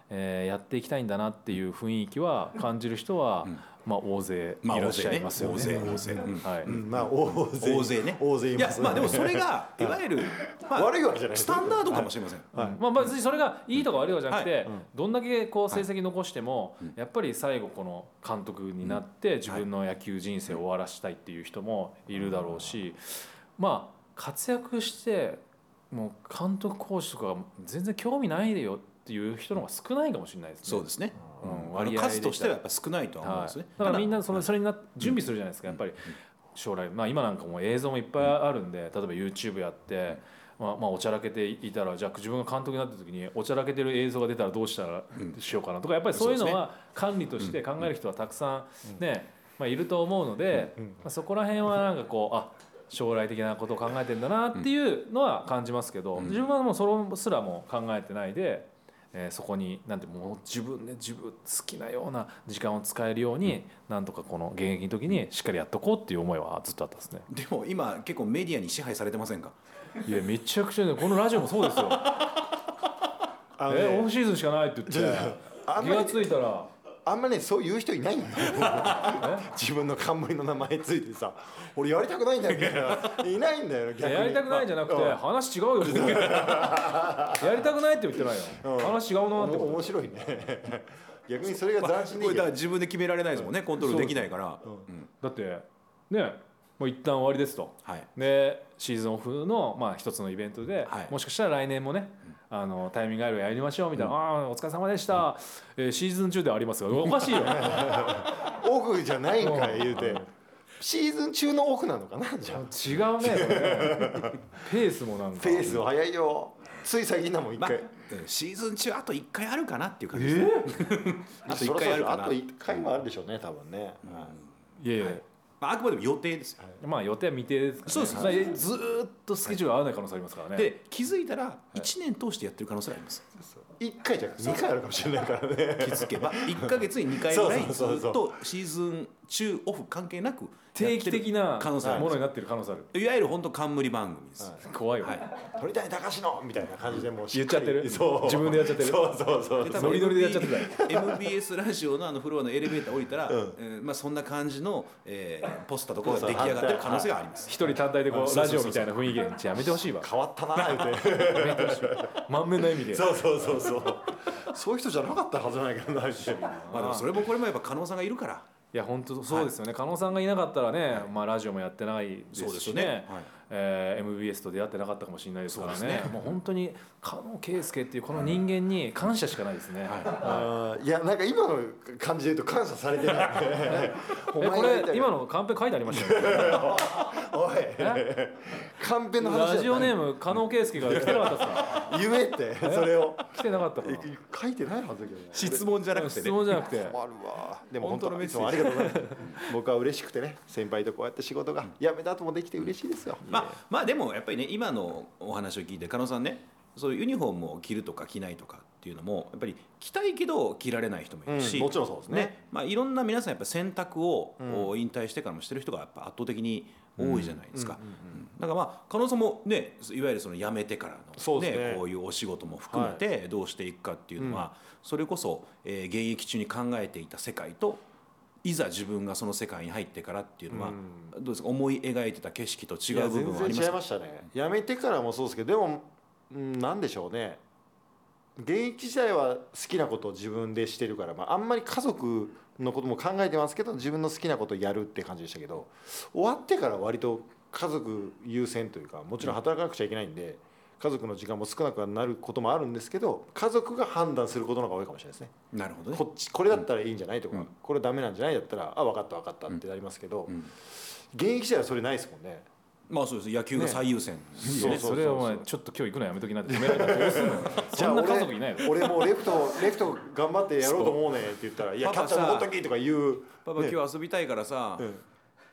えーやっていきたいんだなっていう雰囲気は感じる人は、うん。まあ大勢いまあらっしゃいますよね。大勢ね。大勢大勢うん。はい。うん。まあ大勢。大勢ね。大勢いますやまあでもそれがい。わゆる、まあ、悪いわけじゃないスタンダードかもしれません、はい。まあ、まあ別にそれがいいとか悪いとかじゃなくて、どんだけこう成績残しても、うん。やっぱり最後この監督になって自分の野球人生を終わらしたいっていう人もいるだろうし、まあ活躍してもう監督コーチとか全然興味ないよっていう人の方が少ないかもしれないですね。そうですね、うん。割合で数としてはやっぱ少ないとは思うんですね、はい、だからみんななそのそれにな準備するじゃないですかやっぱり将来、まあ、今なんかもう映像もいっぱいあるんで例えば YouTube やって、まあ、まあおちゃらけていたらじゃあ自分が監督になった時におちゃらけてる映像が出たらどうしたらしようかなとかやっぱりそういうのは管理として考える人はたくさんね、まあ、いると思うので、まあ、そこら辺はなんかこうあ将来的なことを考えてんだなっていうのは感じますけど、自分はもうそれすらも考えてないで。えーそこになんてもう自分で自分好きなような時間を使えるように、なんとかこの現役の時にしっかりやっとこうっていう思いはずっとあったですね。でも今結構メディアに支配されてませんか？いやめちゃくちゃねこのラジオもそうですよ。ねえオフシーズンしかないって言って気がついたらあんまりねそう言う人いないんだよ。え？自分の冠の名前ついてさ俺やりたくないんだよみたいな。いないんだよい逆に。ややりたくないじゃなくてうん。話違うよ。ってやりたくないって言ってないよ、うん。話違うなって。面白いね。逆にそれが斬新でいいよこれだから自分で決められないですもんねコントロールできないから、だってねもう一旦終わりですと。はい。でシーズンオフのまあ一つのイベントで、はい。もしかしたら来年もね、あのタイミングあればやりましょうみたいな、ああお疲れ様でした、えーシーズン中ではありますがおかしいよ。オフじゃないんかい言うて。シーズン中のオフなのかなじゃあ。違うねペースもなんか。ペースは早いよ。つい最近だもん一まあ回、シーズン中あと1回あるかなっていう感えじです、ね。ー？あと1回あるかなあと一回はあるでしょうね多分ね、いやいや、まあ、あくまでも予定ですよ。まあ予定は未定ですから、ね、そうです。まあずーっとスケジュール合わない可能性ありますからね、で気づいたら1年通してやってる可能性があります。一回じゃなくて二回あるかもしれないからね。気づけば1か月に2回ぐらいずっとシーズン中オフ関係なく定期的な可能性ものになってる可能性ある、いわゆる本当冠番組です、怖いよ、はい鳥谷隆のみたいな感じでもうし言っちゃってる？そう。自分でやっちゃってる？そうそうそう。ノリノリでやっちゃってた。よ MBS ラジオのあのフロアのエレベーター降りたら、うん。えーまあ、そんな感じの、えーポスターとかが出来上がってる可能性があります。一人単体でこうラジオみたいな雰囲気でやめてほしいわ。変わったな言うて。やめてほしい。満面の意味で。そうそうそうそう。そういう人じゃなかったはずないけどなし。まあでもそれもこれもやっぱ加納さんがいるからいや本当そうですよね、加納さんがいなかったらね、まあ、ラジオもやってないですそうですしねえー MBS と出会ってなかったかもしれないですからね。そうですね。もう本当に加納圭介っていうこの人間に感謝しかないですね、あーいやなんか今の感じで言うと感謝されてない。これ今のカンペ書いてありました？よおい。え？カンペの話ラジオネーム加納圭介が来てなかったですか？言えってそれを。来てなかったか書いてないはずだけどね。質問じゃなくて質ね問じゃなくて。困るわ。でも本本当当のメッセージ。ありがとうございます。僕は嬉しくてね先輩とこうやって仕事が辞めた後もできて嬉しいですよ。まあ、まあでもやっぱりね今のお話を聞いて加納さんねそういうユニフォームを着るとか着ないとかっていうのもやっぱり着たいけど着られない人もいるし、うんもちろんそうですね。まあ、いろんな皆さんやっぱ選択を、うん。引退してからもしてる人がやっぱ圧倒的に多いじゃないですか。だからまあ加納さんもねいわゆるその辞めてからの、そうですね。こういうお仕事も含めてどうしていくかっていうのは、それこそ、えー現役中に考えていた世界といざ自分がその世界に入ってからっていうのは、どうですか？思い描いてた景色と違う部分はありましたね。辞めてからもそうですけどでも、うん、なんでしょうね。現役時代は好きなことを自分でしてるから、まあ、あんまり家族のことも考えてますけど自分の好きなことをやるって感じでしたけど終わってから割と家族優先というかもちろん。働かなくちゃいけないんで、家族の時間も少なくなることもあるんですけど家族が判断することの方が多いかもしれないですね。なるほどね。こっちこれだったらいいんじゃないとか、うん。これダメなんじゃないだったらあ分かった分かったってなりますけど、うん。現役時代はそれないですもんね。まあそうです。野球が最優先ね。そうそうそれをお前ちょっと今日行くのやめときなって止められたらどうすんのよ そんな家族いないの？俺俺もレフト レフト頑張ってやろうと思うねって言ったら「いやキャッチャーパパさのとき」とか言う。パパね。今日遊びたいからさ、うん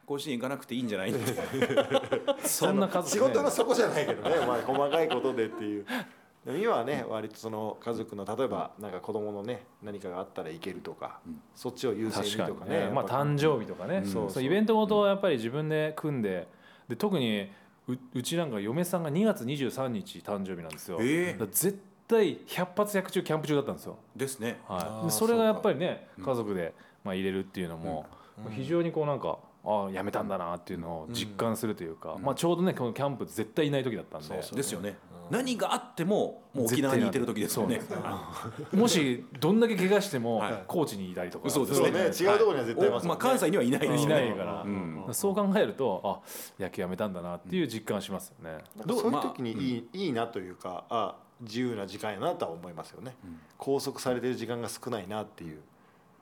甲子園行かなくていいんじゃない？そんな家族仕事のそこじゃないけどね、まあ、細かいことでっていう。でも今はね割とその家族の例えばなんか子供のね何かがあったら行けるとか、うん。そっちを優先にとかね。にね。まあ誕生日とかね、うん。そうそう。イベントごとはやっぱり自分で組んでで特にううちなんか嫁さんが2月23日誕生日なんですよ、ええ。だから絶対100発100中キャンプ中だったんですよ、ですね。はい。それがやっぱりねうん。家族で、まあ、入れるっていうのも、うん。非常にこうなんかああやめたんだなっていうのを実感するというか、うん。まあ、ちょうどねこのキャンプ絶対いない時だったんで。そうそう。ですよね。うん。何があってももう沖縄にいてる時ですよね。絶もしどんだけ怪我しても、はい。高知にいたりとか。そうですそうね。違うところには絶対いますね。おまあ関西にはいないですいね。ないから、うん。そう考えるとあ野球やめたんだなっていう実感しますよね。そういう時にいい,、いいなというかあ自由な時間やなとは思いますよね、うん。拘束されてる時間が少ないなっていう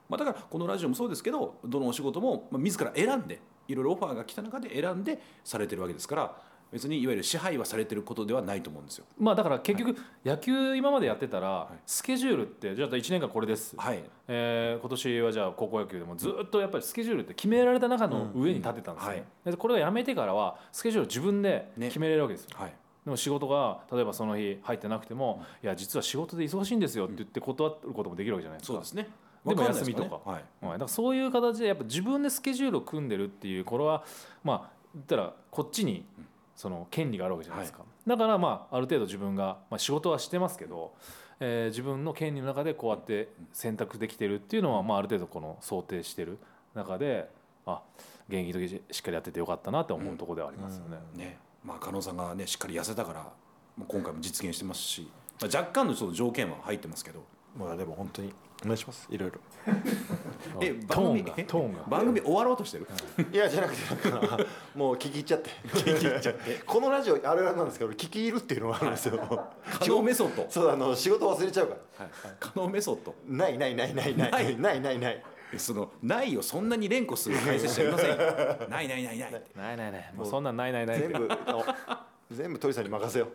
まあ、だからこのラジオもそうですけどどのお仕事もまあ自ら選んでいろいろオファーが来た中で選んでされてるわけですから別にいわゆる支配はされてることではないと思うんですよ。まあだから結局野球今までやってたらい。スケジュールってじゃあ1年間これです、はい、えー今年はじゃあ高校野球でもずっとやっぱりスケジュールって決められた中の上に立ってたんですね、うんはい。でこれをやめてからはスケジュールを自分でね。決めれるわけですよ、はい。でも仕事が例えばその日入ってなくても、いや実は仕事で忙しいんですよって言って断ることもできるわけじゃないですか、そうですねでも休みとか。ねはい。はい、だからそういう形でやっぱ自分でスケジュールを組んでるっていうこれはまあ言ったらこっちにその権利があるわけじゃないですか、だからまあある程度自分が、まあ、仕事はしてますけど、えー自分の権利の中でこうやって選択できてるっていうのは、まあ、ある程度この想定してる中であ現役の時しっかりやっててよかったなって思うところではありますよね。ね。まあ加納さんがねしっかり痩せたからもう今回も実現してますし、まあ、若干のちょっと条件は入ってますけど。まあでも本当にお願いします。いろいろ。えトーンがえトーンが。番組終わろうとしてる、いやじゃなくてなんかもう聞き入っちゃって。聞き入っちゃって。このラジオあるあるなんですけど俺聞き入るっていうのがあるんですよ。加納メソッド、そうあの仕事忘れちゃうから。はい、加納メソッド。ないないないないない。ない。ないないない。そのないをそんなに連呼する解説者いませんよ。ないないないない。ないないない。もうそんなんないないない。全部あの全部鳥さんに任せよう。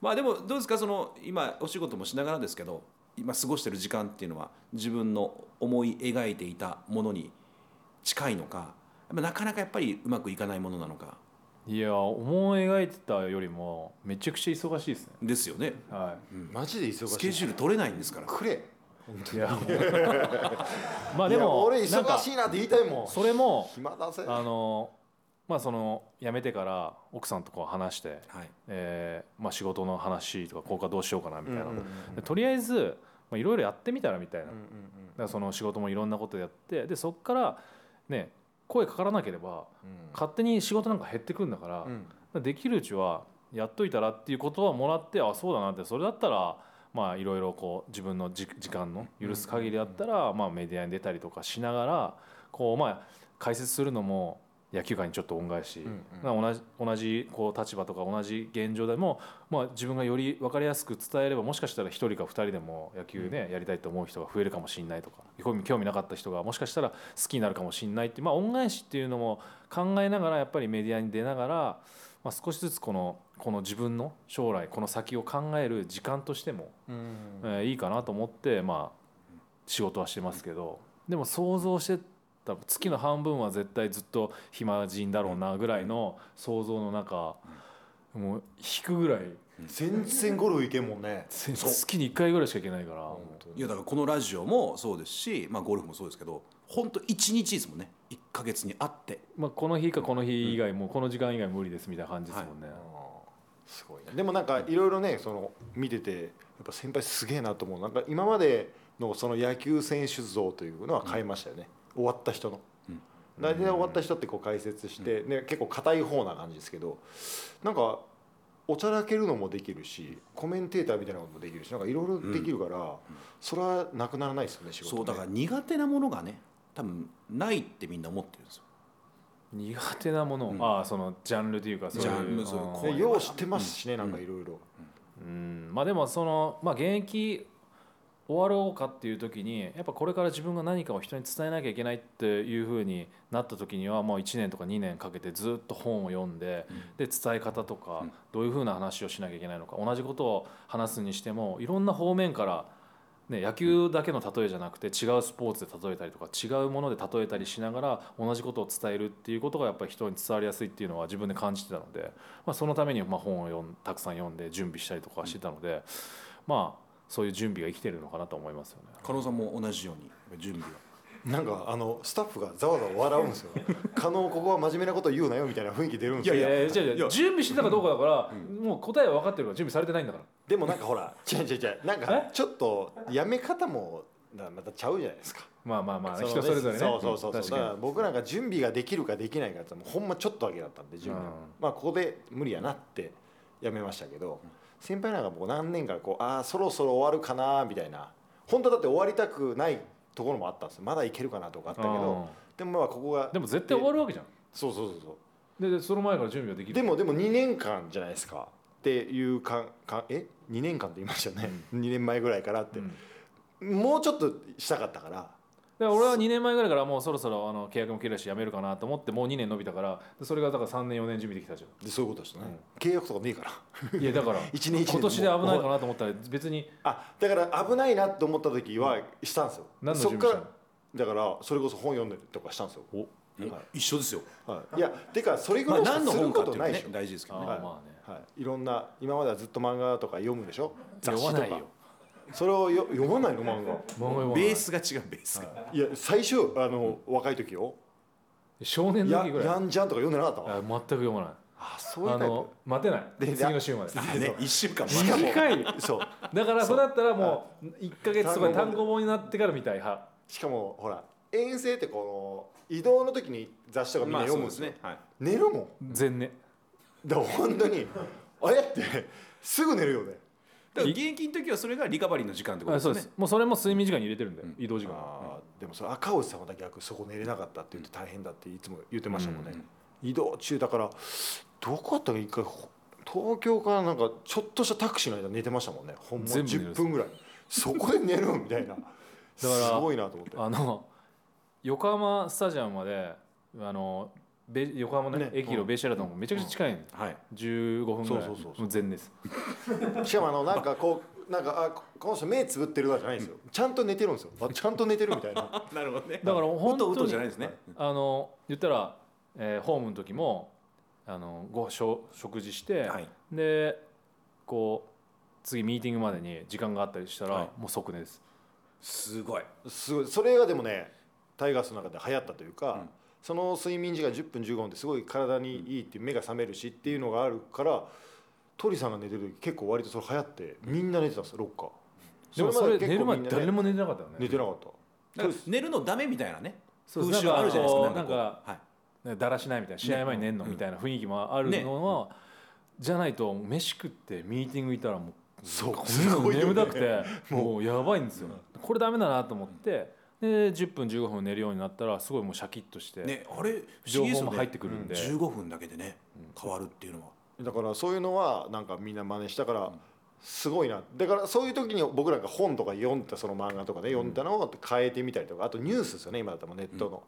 まあでもどうですか？その今お仕事もしながらですけど今過ごしてる時間っていうのは自分の思い描いていたものに近いのかなかなかやっぱりうまくいかないものなのか。いや思い描いてたよりもめちゃくちゃ忙しいですね。ですよね。はマジで忙しい。スケジュール取れないんですから。くれ。い、いやまあででもも俺忙しいなって言いたいもん。それも暇だぜ。あのまあその辞めてから奥さんとこう話して、はい。えーまあ、仕事の話とかこうかどうしようかなみたいな、うんうんうんでとりあえずまあいろいろやってみたらみたいな、うんうんだからその仕事もいろんなことやってでそこからね声かからなければ勝手に仕事なんか減ってくんだから、うん。できるうちはやっといたらっていうことはもらってあそうだなって。それだったらまあいろいろこう自分のじ時間の許す限りだったらまあメディアに出たりとかしながらこうまあ解説するのも野球界にちょっと恩返し、うんうん。まあ同じ同じこう立場とか同じ現状でも、まあ、自分がより分かりやすく伝えればもしかしたら1人か2人でも野球ね、やりたいと思う人が増えるかもしれないとか興味なかった人がもしかしたら好きになるかもしれないってまあ、恩返しっていうのも考えながらやっぱりメディアに出ながら、まあ、少しずつこのこの自分の将来この先を考える時間としても、うん。えーいいかなと思って、まあ、仕事はしてますけどでも想像してた月の半分は絶対ずっと暇人だろうなぐらいの想像の中もう引くぐらい。全然ゴルフ行けんもんね。月に1回ぐらいしか行けないから。いやだからこのラジオもそうですし、まあ、ゴルフもそうですけど本当一日ですもんね1か月にあって。まあ、この日かこの日以外も、この時間以外無理ですみたいな感じですもんね。すごいね。でもなんかいろいろねその見ててやっぱ先輩すげえなと思う。なんか今までのその野球選手像というのは変えましたよね、終わった人の、うん。大体終わった人ってこう解説して、ね、結構硬い方な感じですけどなんかおちゃらけるのもできるしコメンテーターみたいなこともできるしなんかいろいろできるから、それはなくならないですよね仕事ね。そうだから苦手なものがね多分ないってみんな思ってるんですよ。苦手なもの、うん。ああそのジャンルというかそういうよう知ってますしね、なんかいろいろうん。まあでもその、まあ、現役終わろうかっていう時にやっぱこれから自分が何かを人に伝えなきゃいけないっていうふうになった時にはもう1年とか2年かけてずっと本を読んで、で伝え方とかうん。どういうふうな話をしなきゃいけないのか同じことを話すにしてもいろんな方面からね、野球だけの例えじゃなくて違うスポーツで例えたりとか違うもので例えたりしながら同じことを伝えるっていうことがやっぱり人に伝わりやすいっていうのは自分で感じてたので、まあ、そのためにまあ本を読んたくさん読んで準備したりとかしてたので、まあそういう準備が生きてるのかなと思いますよね。加納さんも同じように準備は？なんかあのスタッフがざわざわ笑うんですよ。加納ここは真面目なこと言うなよみたいな雰囲気出るんですよ。いやいやいやじゃあいや。準備してたかどうかだから、もう答えは分かってるから準備されてないんだから。でもなんかほら違う違う違う。なんかえ？ちょっとやめ方もなまたちゃうじゃないですか。まあまあまあ、人それぞれね。そうそうそうそう。だから僕なんか準備ができるかできないかってもうほんまちょっとだけだったんで準備、うん。まあここで無理やなってやめましたけど、先輩なんかもう何年かこうああそろそろ終わるかなみたいな。本当はだって終わりたくないところもあったんですよ。まだいけるかなとかあったけど、でもまあここがでも絶対終わるわけじゃん。そうそうそうそう。ででその前から準備はできる。でもでも2年間じゃないですか。っていうかかえ？2年間って言いましたよね、2年前ぐらいからって。う、ん。もうちょっとしたかったからだから俺は2年前ぐらいからもうそろそろあの契約も切れるし辞めるかなと思ってもう2年伸びたからでそれがだから3年4年準備できたじゃでそういうことですね、契約とかねえから。んいやだから一年一年今年で危ないかなと思ったら別に。あだから危ないなと思った時はしたんですよ、何のそっか準備したらだからそれこそ本読んでとかしたんですよ、お一緒ですよ、はい、いやてかそれぐまあ、らいしか何のするこ本かっていうのとないでしょ、ね大事ですけどね。あはいまあね。はい、いろんな今まではずっと漫画とか読むでしょ。雑誌とか。読まないよそれをよ読まないの？漫画。漫画。読まない。ベースが違うベースが、い。や最初あの、若い時よ。少年のや時ぐらい。やんじゃんとか読んでなかった？あ全く読まない。あそういうタイあの待てない。で次の週まで。あね一週間プしかも短い。そう。だからそれだったらもう1か月とかで単単語語本になってからみたい派。しかもほら遠征ってこの移動の時に雑誌とかみんな読むんですよ、ね、はい、寝るもん。全ねだから本当にあれ？ってすぐ寝るよねだから現役の時はそれがリカバリーの時間ってことですよね。もうそれも睡眠時間に入れてるんで、移動時間でもそれ赤星さんは逆そこ寝れなかったって言って大変だっていつも言ってましたもんね、移動中だからどこだったか一回ほ東京からなんかちょっとしたタクシーの間寝てましたもんね。ほんま10全部寝るんです分ぐらい。そこで寝るみたいな。すごいなと思って。あの横浜スタジアムまであのベ横浜の、駅のベイシェラトンもめちゃくちゃ近いん。で、はい。15分ぐらい。そうそうそうそう。もう全ですしかもあのなんかこうなんかあここの人目つぶってるわけじゃないんですよ。ちゃんと寝てるんですよ。あちゃんと寝てるみたいな。なるほどね。だから本当にうとうとじゃないですね、あの言ったら、えーホームの時もあのご食食事して、はい。でこう次ミーティングまでに時間があったりしたら、はい。もう即寝ですすごい。すごい。それがでもねタイガースの中で流行ったというか、うんその睡眠時間10分15分ってすごい体にいいっていう目が覚めるしっていうのがあるから鳥さんが寝てる時結構割とそれ流行ってみんな寝てたんですよロッカー。でもそれ寝るまみんなねで誰も寝てなかったよね。寝てなかった。寝るのダメみたいなね。そう風習あるじゃないですかなんかだらしないみたいな試合前に寝んのうんみたいな雰囲気もあるのは、じゃないと飯食ってミーティング行ったらもうそう。こすごい眠たくてもうやばいんですよ。これダメだなと思ってで10分15分寝るようになったらすごいもうシャキッとして、ねあれ不思議ですよね。情報も入ってくるんで。15分だけでね変わるっていうのは。だからそういうのはなんかみんな真似したからすごいな。だからそういう時に僕らが本とか読んだその漫画とかね読んだのを変えてみたりとかあとニュースですよね今だったらネットの、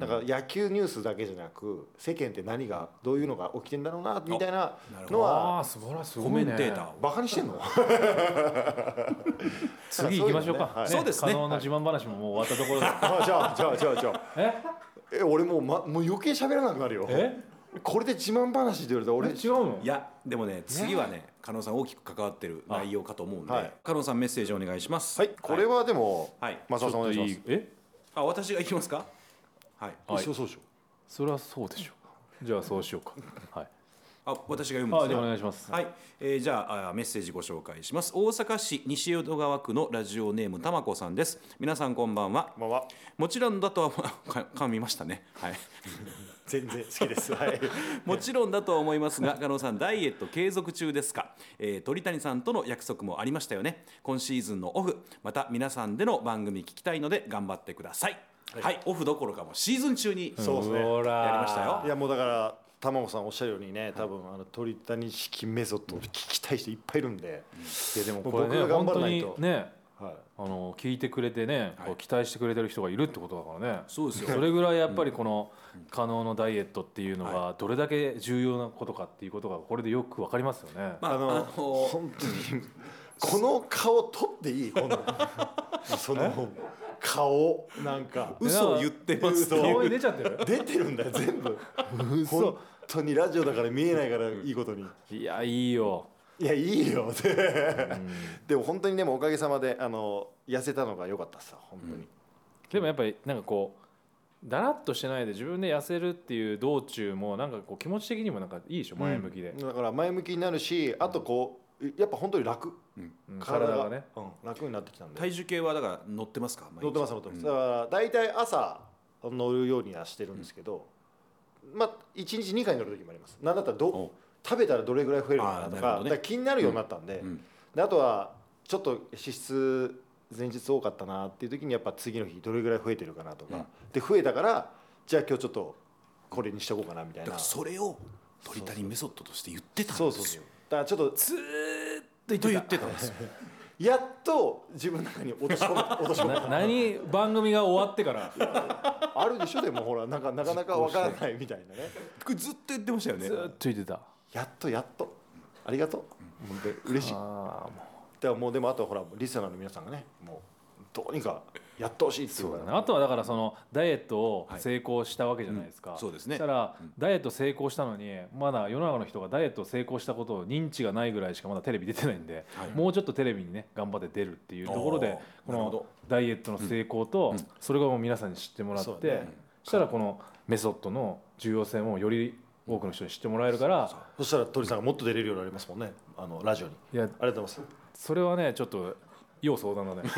だから野球ニュースだけじゃなく世間って何がどういうのが起きてんだろうなみたいなのど。はコメンテーター。バカにしてんの？次行きましょうか、はいそうですね。可能の自慢話ももう終わったところで。あじゃあじゃあじゃあじゃあ。え？え俺もう,、ま、もう余計喋らなくなるよ。え？これで自慢話って言われたら俺俺違うの？いやでもね次はね加納さん大きく関わってる内容かと思うんで、はい。加納さんメッセージお願いします。はいこれはでも、はい。マサオさんお願いします。え？あ私が行きますか？はい。はい。そうそうでしょ。それはそうでしょ。うじゃあそうしようか。はい。あ私が読むんですおね願いします。はい、えーじゃああメッセージご紹介します。大阪市西淀川区のラジオネームたまこさんです。皆さんこんばんは。こんばんは。もちろんだとは か噛みましたね。はい全然好きです。はい。もちろんだとは思いますが加納さんダイエット継続中ですか、えー鳥谷さんとの約束もありましたよね。今シーズンのオフ。また皆さんでの番組聞きたいので頑張ってください。はい、オフどころかもうシーズン中にそうですね。やりましたよ。いやもうだから玉子さんおっしゃるようにね多分あの鳥谷式メソッドを聞きたい人いっぱいいるんで、いやでもこれね僕が頑張らないと。にねはい、あの聞いてくれてね、こう期待してくれてる人がいるってことだからね。そうですよ。それぐらいやっぱりこの可能のダイエットっていうのがどれだけ重要なことかっていうことがこれでよくわかりますよね、まあ、ああのの本当にこの顔取っていい？この その顔なんか。嘘を言ってます嘘顔に出ちゃってる。出てるんだよ全部。本当にラジオだから見えないからいいことに。いやいいよいやいいよ。って でも本当にでもおかげさまであの痩せたのが良かったさ本当に、でもやっぱりなんかこうだらっとしてないで自分で痩せるっていう道中もなんかこう気持ち的にもなんかいいでしょ前向きで、だから前向きになるしあとこうやっぱ本当に楽。うん。体がね。うん、楽になってきたんで。体重計はだから乗ってますか？乗ってます乗ってます、うん。だから大体朝乗るようにはしてるんですけど、まあ1日2回乗る時もあります。なんだったらどお食べたらどれぐらい増えるのかなとかね。だから気になるようになったんで,、うんであとはちょっと脂質前日多かったなっていう時にやっぱ次の日どれぐらい増えてるかなとか、うん。で増えたからじゃあ今日ちょっとこれにしとこうかなみたいな。だからそれを鳥谷メソッドとして言ってたんそうそうそう。ですよだからちょっとずーっと言ってた。んですよ。やっと自分の中に落とし込む 落とし込む。な何番組が終わってから。あるでしょでもほらなんかなかなかわからないみたいなね。ずっと言ってましたよね。ずっと言ってたやっとやっと。ありがとう。本当に嬉しい。だかああもらもうでもあとほらリスナーの皆さんがねもうどうにかやってほしいっていう。そうね。あとはだからそのダイエットを成功したわけじゃないですか、うん。そうですね。したらダイエット成功したのにまだ世の中の人がダイエット成功したことを認知がないぐらいしかまだテレビ出てないんで、はい。もうちょっとテレビにね頑張って出るっていうところでこのダイエットの成功とうん。それがもう皆さんに知ってもらってそうね。そしたらこのメソッドの重要性もより多くの人に知ってもらえるから。そしたら鳥さんがもっと出れるようになりますもんね。あのラジオに。いやありがとうございます。それはねちょっと要相談だね。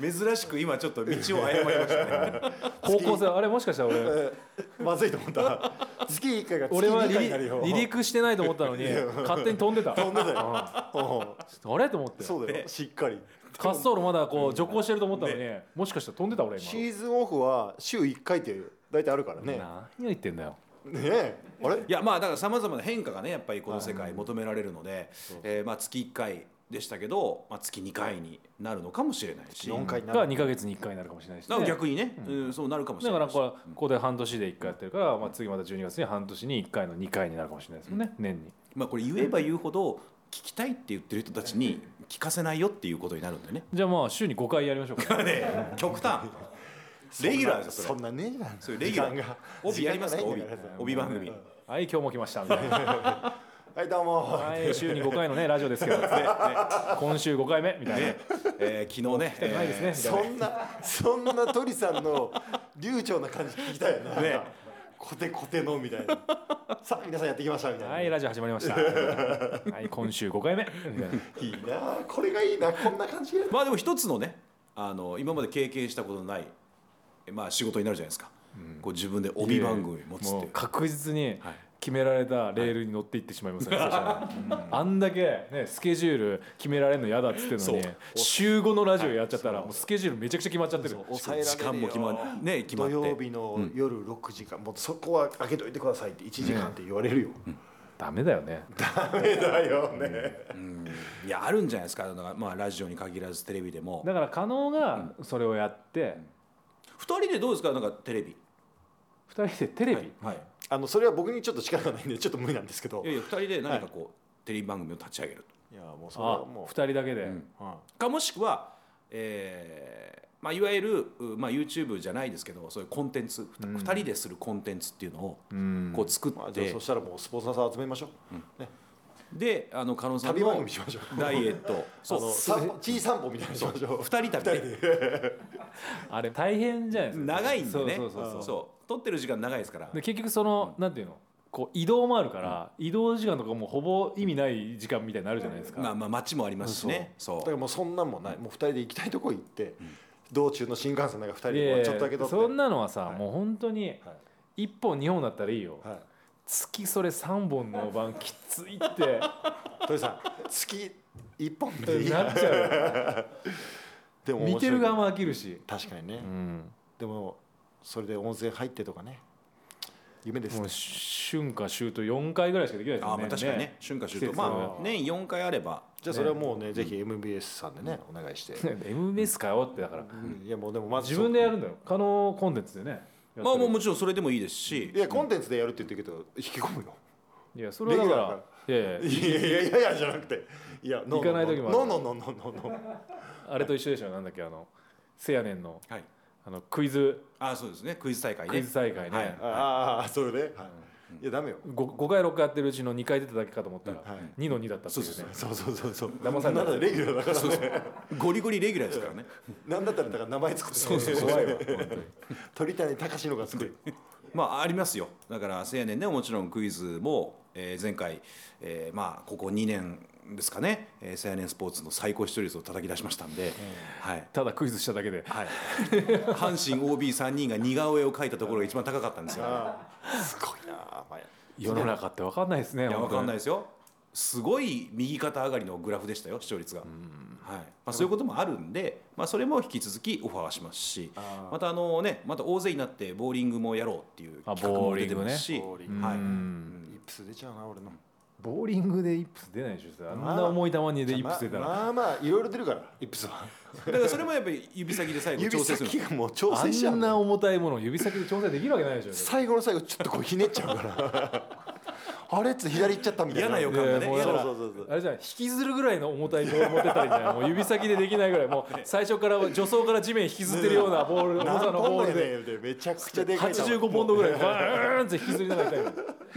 珍しく今ちょっと道を誤りましたね。方向性あれもしかしたら俺。えーまずいと思った。ら 月1回が月2俺は離回になるよ。離陸してないと思ったのに勝手に飛んでた。飛んでたよ。うん。あれと思って。そうだよ。しっかり。滑走路まだこう徐行してると思ったのに、もしかしたら飛んでた俺今シーズンオフは週1回って大体あるからね。何を言ってんだよねえ。あれ？いやまあだからさまざまな変化がねやっぱりこの世界求められるので、えーまあ月1回でしたけど、まあ、月2回になるのかもしれないし。4回にながる。2か月に1回になるかもしれないし、だからね、逆にね、うん。そうなるかもしだれないし。からこれここで半年で1回やってるから、まあ、次また12月に半年に1回の2回になるかもしれないですよね、年に。まあこれ言えば言うほど聞きたいって言ってる人たちに聞かせないよっていうことになるんでね。じゃあまあ週に5回やりましょうか。ね極端レギュラーですよそれ。そんなねえなそれレギュラー。時間が。帯やりますか？帯時間がないんだから帯。番組。はい今日も来ましたみたいな。はいどうも。はい週に5回のねラジオですけど、今週5回目みたいな、ね。えー昨日ねないですね、そんなそんな鳥さんの流暢な感じ聞きたいよな。ね。コテコテのみたいな。さあ皆さんやってきましたみたいな、はい、ラジオ始まりました。はい、今週5回目。みたいな。いいなあこれがいいなこんな感じ。まあでも一つのねあの今まで経験したことのない、まあ、仕事になるじゃないですか、こう自分で帯番組持つって。いう確実にはい。決められたレールに乗っていってしまいますね。そしたら。あんだけ、ね、スケジュール決められるの嫌だっつってるのに週5のラジオやっちゃったらもうスケジュールめちゃくちゃ決まっちゃってる。抑えられるよ。時間も決まね決まって。土曜日の夜6時間、もうそこは開けといてくださいって1時間って言われるよ、ダメだよね。ダメだよね、いやあるんじゃないですか。まあラジオに限らずテレビでも。だから加納がそれをやって、二人でどうですか？なんかテレビ。二人でテレビ、はいあのそれは僕にちょっと力がないんでちょっと無理なんですけど。いやいや二人で何かこう、テレビ番組を立ち上げるいやもうそれはあもう二人だけで、ん。はかもしくは、えーまあ、いわゆる、うまあ、YouTube じゃないですけどそういうコンテンツ、二人でするコンテンツっていうのをうん。こう作っいまあ、じゃあて、そしたらもうスポンサーさん集めましょう、ね、であの加納さんの組しましょう。ダイエット。あ そうの散歩ちい散歩みたいなのしましょう。二人旅で。あれ大変じゃないですか。長いんでね。そうそうそうそう。撮ってる時間長いですから。で結局その、なんていうの？こう移動もあるから、移動時間とかもうほぼ意味ない時間みたいになるじゃないですか、まあまあ街もありますしね。そう。だからもうそんなんもない。もう二人で行きたいとこ行って、道中の新幹線なんか二人でちょっとだけ撮って。そんなのはさ、はいもう本当にはい。1本2本だったらいいよ、はい月それ3本の番きついって。鳥さん月一本でいい。なっちゃうよ。でも見てる側も飽きるし、確かにね、うん、でもそれで温泉入ってとかね。夢ですね。もう春夏秋冬4回ぐらいしかできないですね。まあ確かにね。春夏秋冬。まあ年4回あれば。じゃあそれはもうねぜひ MBS さんでね、お願いして、ね MBS かよってだから、いやもうでもまず自分でやるんだよ。可能コンテンツでねまあもうもちろんそれでもいいですし。いやコンテンツでやるって言ってるけど引き込むよいやそれはだからいやいやいや。いやいやいやじゃなくていや行かない時もあるノーノーノーノーノーノーあれと一緒でしょなんだっけあのせやねんのはいあのクイズあそうですねクイズ大会ねクイズ大会ね、はいああそれで、はい、いやダメよ。5, 5回6回やってるうちの2回出ただけかと思ったら、はい。2の2だったっていうね。そうそうそうそう。騙された。なんだレギュラーだからそうそう。ゴリゴリレギュラーですからね。なんだったらだから名前作って。そうそう怖いわ鳥谷隆のが作るまあありますよ。だから青年でももちろんクイズも、えー前回、えーまあここ2年ですかね、えー、青年スポーツの最高視聴率を叩き出しましたんで、はい。ただクイズしただけで。はい、阪神 OB3 人が似顔絵を描いたところが一番高かったんですよ。すごいなまあ世の中って分かんないですね分かんないいですよ。すごい右肩上がりのグラフでしたよ視聴率が。はい。まあ、そういうこともあるんで、まあ、それも引き続きオファーはしますしまたあのねまた大勢になってボーリングもやろうっていう企画も出てますし、イップス出ちゃうな俺の。ボーリングでイップス出ないでしょあんな重い球にでイップス出たら、まあまあまあいろいろ出るからイップスは。だからそれもやっぱり指先で最後指調整する先がもう調あ整しちゃうんんだな重たいものを指先で調整できるわけないでしょ最後の最後ちょっとこうひねっちゃうからあれっつ左行っちゃったみたいな。嫌な予感がね。そうそうそう。あれじゃない引きずるぐらいの重たいボール持ってったらいいんじゃないもう指先でできないぐらいもう 最初から助走から地面引きずってるようなボール重さのボールで。でめちゃくちゃでかい球。85ポンドぐらいバーンって引きずりながら痛いの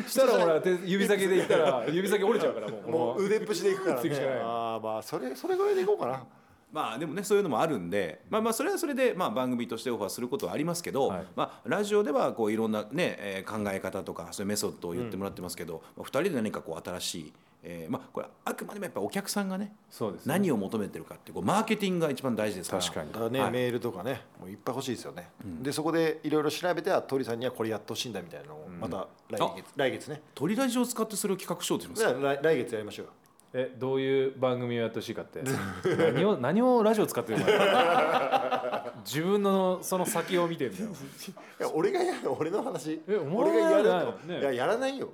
したらほら手指先でいったら指先折れちゃうからもうもう腕っぷしでいくからね。ああまあそれそれぐらいでいこうかなまあでもねそういうのもあるんで、まあ、まあそれはそれでまあ番組としてオファーすることはありますけど、はい。まあ、ラジオではこういろんな、ねえー考え方とかそういうメソッドを言ってもらってますけど、まあ、2人で何かこう新しい、えーまあ、これあくまでもやっぱお客さんがねそうですね。何を求めてるかってこうマーケティングが一番大事ですから。確かに。だからね、はい。メールとかねもういっぱい欲しいですよね、でそこでいろいろ調べては鳥さんにはこれやってほしいんだみたいなのをまた来月、来月ね。鳥ラジオを使ってそれを企画しようとします来月やりましょうよえどういう番組をやってほしいかって。何を何をラジオ使ってるの？か 自分のその先を見てんだよ。いや俺がやる俺の話。えお前俺がやると、ないねいややらないよ。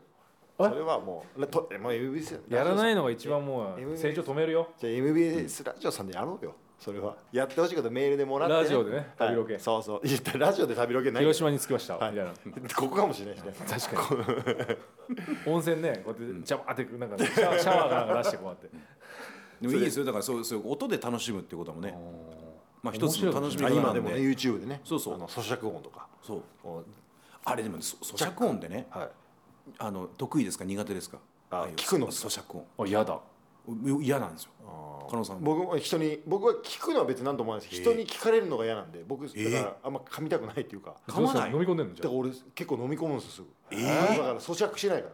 えそれはもうともう MBS よ。やらないのが一番もう成長止めるよ。じゃあ MBS ラジオさんでやろうよそれは。やってほしいことメールでもらって、ラジオでね旅ロケ。はいそうそう。言ったラジオで旅ロケない。広島に着きました。みはい。たいな。ここかもしれないしね。確かに。温泉ねこうやってジャバーってなんかシャワーシャワーかなんか出してこうやって。でもいいですよ。だからそうそう音で楽しむっていうこともね、まあ、一つの楽しみなんで。今でもね YouTube でね。そうそう。あの咀嚼音とか。そう。あれでも咀嚼音でねはい。あの得意ですか？苦手ですか？ああ聞くの。咀嚼音。あ嫌だ。う嫌なんですよ。加納さん。僕も人に僕は聞くのは別に何とも思わないです。人に聞かれるのが嫌なんで僕だからあんま噛みたくないっていうか。噛まない飲み込んでんの？じゃあ。だから俺結構飲み込むんですよすぐ。えーだから咀嚼しないから。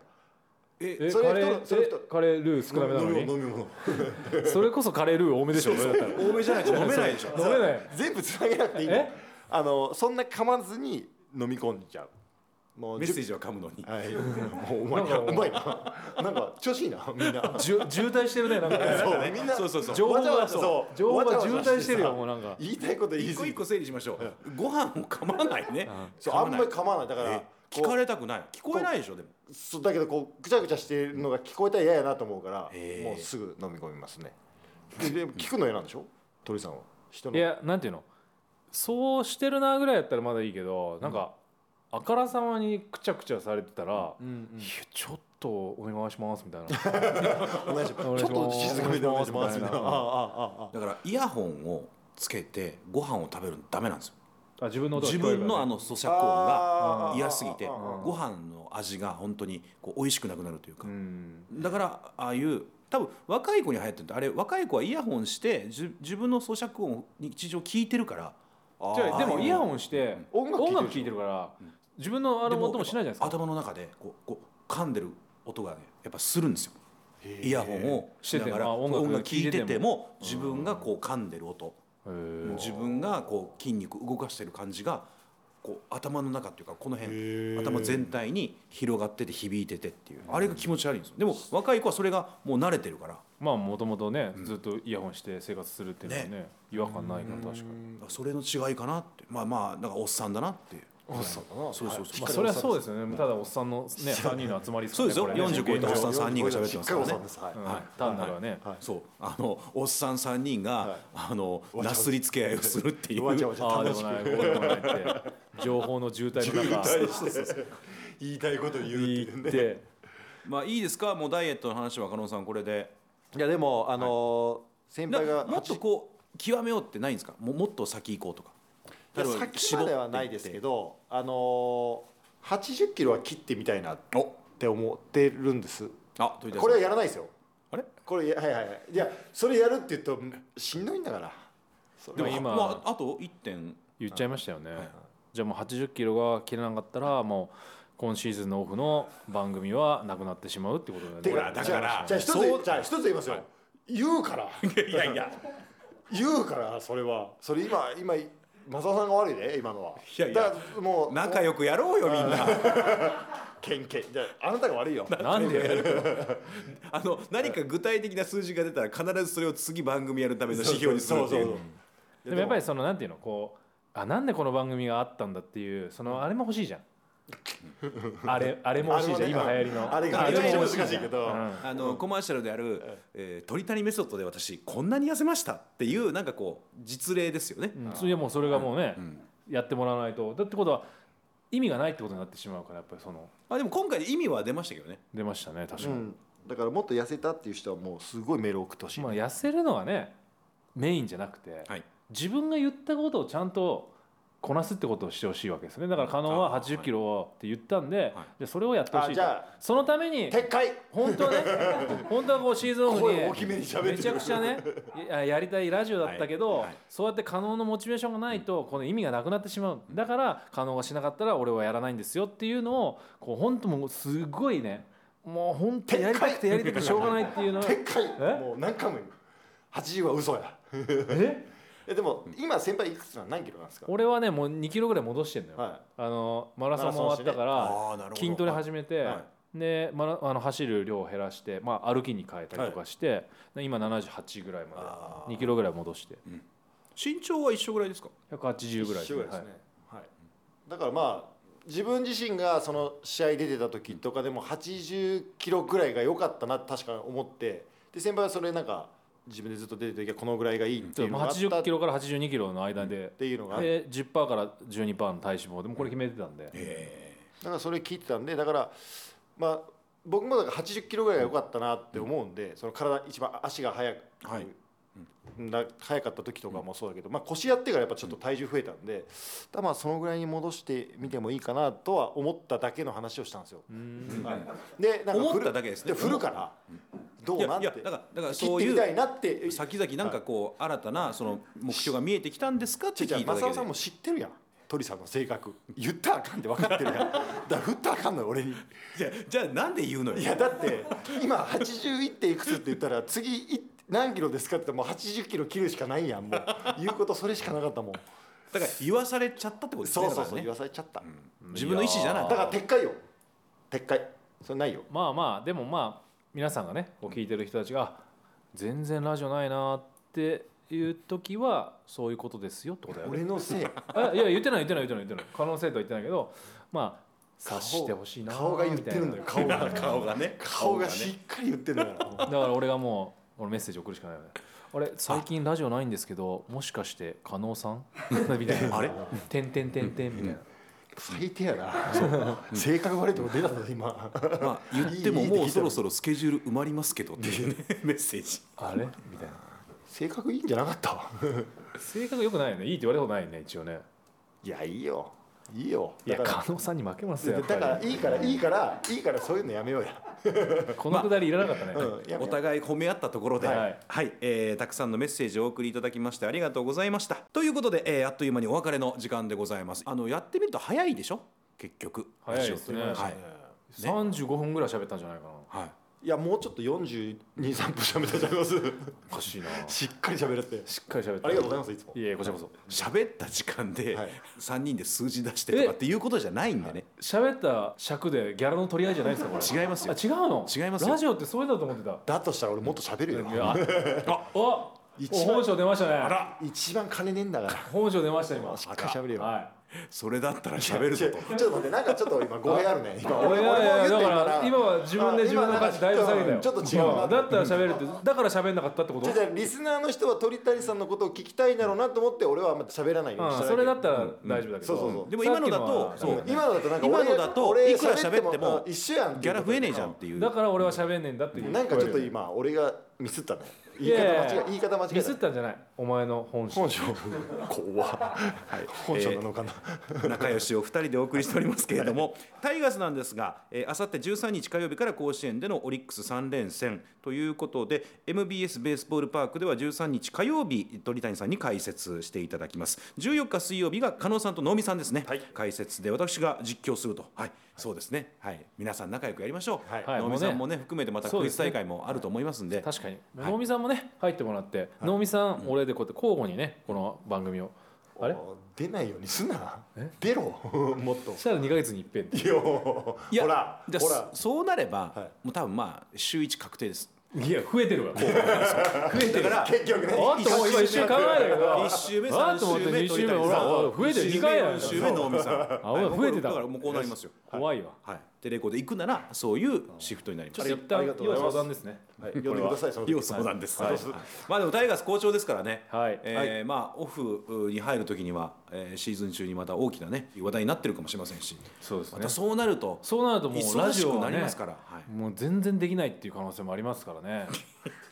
ええそれカレーそれカレールー少なめなのに？飲み物飲み物。それこそカレールー多めでしょ多めじゃないと 飲めないでしょ。飲めない。全部つなげなくていいの。え？あのそんな噛まずに飲み込んじゃうもうメッセージは噛むのに。はい。もううまいなかなんうまいななんか調子いいなみんな。じゅ渋滞してるねなんか。ねそうみんな。そうそうそう。情報わざわがそう。情報が渋滞してるよさもうなんか。言いたいこと一個一個整理しましょう。ご飯を噛まないね。そうあんまり噛まない。だからえ聞かれたくない。聞こえないでしょでも。そうだけどこうぐちゃぐちゃしてるのが聞こえたら嫌やなと思うからもうすぐ飲み込みますね。でで聞くの嫌なんでしょ？鳥さんは。人の。いやなんていうの？そうしてるなぐらいやったらまだいいけどなんかあからさまにくちゃくちゃされてたらうんうん。いやちょっとお願いしますみたいな。ちょっと静かめでお願いしますみたいな。だからイヤホンをつけてご飯を食べるのダメなんですよ。あ自分の音が自分のあの咀嚼音が嫌すぎてご飯の味が本当にこう美味しくなくなるというか。うん。だからああいう多分若い子に流行ってるとあれ若い子はイヤホンしてじ自分の咀嚼音を日常聞いてるから。あじゃあでもイヤホンンして音楽聴いてる音楽聴いてるから自分のあの音もしないじゃないですか。頭の中でこうこう噛んでる音がねやっぱするんですよ。イヤホンをしながら音楽聴いてても自分がこう噛んでる音。自分がこう筋肉動かしてる感じがこう頭の中っていうかこの辺頭全体に広がってて響いててっていう。あれが気持ち悪いんですよ。でも若い子はそれがもう慣れてるから。まあもともとねずっとイヤホンして生活するっていうのはね違和感ないから確かに。それの違いかなって。まあまあなんかおっさんだなっていうおっさんだな。そうそうそう。まあそれはそうですよね。ただおっさん。のね3人の集まりそうですよ。これね。40超えたおっさん現状3人が喋ってますからね。はい。単なるはねはい。そう。あのおっさん3人が、はい。あのなすりつけ合いをするっていう。ああでもないこうでもないって情報の渋滞の中。言いたいこと言うって言いうね。って。まあいいですか？もうダイエットの話は加納さんこれで。いやでもあのー先輩がなもっとこう極めようってないんですか？ももっと先行こうとか例えば先まではないですけどあのー、80キロは切ってみたいなっおて思ってるんです。あこれはやらないですよ。あれ？これはいはいはい。いやそれやるって言うとしんどいんだから。それはでも今まあ、あと1点。言っちゃいましたよね、はい。じゃあもう80キロが切れなかったらもう今シーズンのオフの番組はなくなってしまうってことだよね。てかほらだからじゃあ一つそう。じゃあ一つ言いますよ、言うから。いやいや。言うからそれは。それ今今正雄さんが悪いで今のは。いやいやだからもう仲良くやろうよみんな。けんけんじゃああなたが悪いよ。なんでやる あの何か具体的な数字が出たら必ずそれを次番組やるための指標にするっていう。でもやっぱりそのなんていうのこうあなんでこの番組があったんだっていうそのあれも欲しいじゃんあれあれも欲しいじゃん、今流行りの。あれがあめちゃめちゃも欲難しいけど、うん。あのコマーシャルである、えー鳥谷メソッドで私こんなに痩せましたっていうなんかこう実例ですよね、うん。それもうそれがもうね、ん。やってもらわないと。だってことは意味がないってことになってしまうからやっぱりその。あでも今回で意味は出ましたけどね。出ましたね確かに、うん、だからもっと痩せたっていう人はもうすごいメール送ってほしい、まあ痩せるのはねメインじゃなくて、はい。自分が言ったことをちゃんとこなすってことをしてほしいわけですね。だから加納はあー80キロって言ったんで,、はい。でそれをやってほしいと。あじゃあそのために撤回。本当はね 本当はこうシーズンオフに声大きめちゃくちゃねややりたいラジオだったけど、はい。はい。そうやって加納のモチベーションがないとこの意味がなくなってしまう。だから加納がしなかったら俺はやらないんですよっていうのをこう本当もうすごいねもう本当やりたくてやりたくてしょうがないっていうのを。もう何回も言う。80は嘘や。え？えでも今先輩いくつなの何キロなんですか？俺はねもう2キロぐらい戻してんのよ、はあのマラソンも終わったかあら筋トレ始めて、はでマラあの走る量を減らして、まあ、歩きに変えたりとかして、で今78ぐらいまあで2キロぐらい戻して。身長は一緒ぐらいですか？180ぐらいですね、はい。だからまあ自分自身がその試合出てた時とかでも80キロぐらいが良かったなって確か思ってで先輩はそれなんか自分でずっと出てた時はこのぐらいがいいっていううのがあった。80っキロから82キロの間で。ていうのが。で10%から12%の体脂肪でもこれ決めてたんで、え。だからそれ聞いてたんでだからまあ僕もだから80キロぐらいが良かったなって思うんで、その体一番足が速く、はい。な速かった時とかもそうだけど、まあ、腰やってからやっぱちょっと体重増えたんで、だからまあそのぐらいに戻してみてもいいかなとは思っただけの話をしたんですよ。うん。はいでなんか振る思っただけですね。振るからどうなんて。いやいやだからだから切そういうってみたいなって。ー先々なんかこう新たなその目標が見えてきたんですか？ってちょ聞いただけで。さんも知ってるやん。鳥さんの性格。言ったらあかんって分かってるやん。だから振ったらあかんのよ俺に。じゃあじゃあなんで言うのよ？いやだって今81点いくつって言ったら次い何キロですかって言ったらもう80キロ切るしかないやんもう。言うことそれしかなかったもん。だから言わされちゃったってことですねそうそうそうね。わされちゃった、自分の意思じゃない。やだから撤回よ。撤回。それないよ。まあまあでもまあ皆さんがねこう聞いてる人たちがあ全然ラジオないなっていう時はそういうことですよってことだよね。俺のせい。あいや言ってない言ってない言ってない。言ってない可能性とは言ってないけどまあ察してほしいな顔が言ってるのよ顔が。顔がね。顔がしっかり言ってるのよだから俺がもう俺メッセージ送るしかないよね。あれ最近ラジオないんですけどもしかして加納さんみたいなあれてんてんてんてんみたいな最低やな。性格悪いとこ出たぞ今。まあ言っても もうそろそろスケジュール埋まりますけどっていうね メッセージ。あれ？みたいな。性格いいんじゃなかった？わ性格良くないよね。いいって言われたことないよね一応ね。いやいいよ。いいよ。いや加納さんに負けますよやだからいいからいいからいいからそういうのやめようや、このくだりいらなかったね、うん、やめよおう互い褒め合ったところで、ははい。いえーたくさんのメッセージをお送りいただきましてありがとうございました。ということで、えーあっという間にお別れの時間でございます。あのやってみると早いでしょ？結局。早いですね。は。い。35分ぐらい喋ったんじゃないかな。はいいやもうちょっ42、3分喋ったじゃいますおかしいな。しっかり喋れて。しっかり喋って。ありがとうございますいつも。いえこちらこそ。喋った時間ではい。3人で数字出してとかっていうことじゃないんでね。喋った尺でギャラの取り合いじゃないですかこれ。違いますよ。あ違うの？違いますよ。ラジオってそういうのだと思ってた。だとしたら俺もっと喋るよ。あお 一番本性出ましたね。あら。一番金ねえんだから。本性出ました今。しっかり喋れよ、はそれだったら喋るぞと。ちょっと待ってなんかちょっと今語弊あるね。今俺も言ってるだから今は自分で自分の価値だいぶ下げたよ。ちょっと違うなだったら喋るってだから喋んなかったってこと？じゃあリスナーの人は鳥谷さんのことを聞きたいんだろうなと思って俺はあんま喋らないようにしたうんそれだったら大丈夫だけど。そうそうそう。でも今のだと今のだとなんか今のだと俺いくら喋ってもあ一緒やんギャラ増えねえじゃんっていう。だから俺は喋んねえんだっていう。なんかちょっと今俺がミスったね言い方間違え言い方間違えミスたったんじゃない。お前の本性。本性。怖本性なのかな、仲良しを2人でお送りしておりますけれどもタイガースなんですがあさって13日火曜日から甲子園でのオリックス3連戦。ということで MBS ベースボールパークでは13日火曜日鳥谷さんに解説していただきます。14日水曜日が加納さんと能見さんですね、はい。解説で私が実況すると。はい。そうですね。はい。皆さん仲良くやりましょう、はい。はい能見さんもね含めてまたクイズ大会もあると思いますんで。確かに能見さんもね入ってもらって能見さん俺でこうやって交互にねこの番組を。あれ？出ないようにすな。え？出ろ もっと。そしたら2ヶ月に一遍。っていやほらじゃあほら。そうなれば、はい。もう多分まあ週1確定です。いや増えてるわ。増えてる。だから結局ねあっともう今一瞬考えたけど1週目あ3っと思って週目二週目ほら増えてる。2 2回やん。4週目能見さん。あ俺増えてた。だからもうこうなりますよ怖いわ。はいテレコで行くならそういうシフトになります。ちょっと一旦ありがとうございます。要相談ですねはい。呼んでください要相談です、はい。はい。まあでもタイガース好調ですからね、はい。えーまあオフに入る時には、えーシーズン中にまた大きなね話題になってるかもしれませんし。そうですね。またそうなるとそうなるともうラジオはねなりますから、はい。もう全然できないっていう可能性もありますからね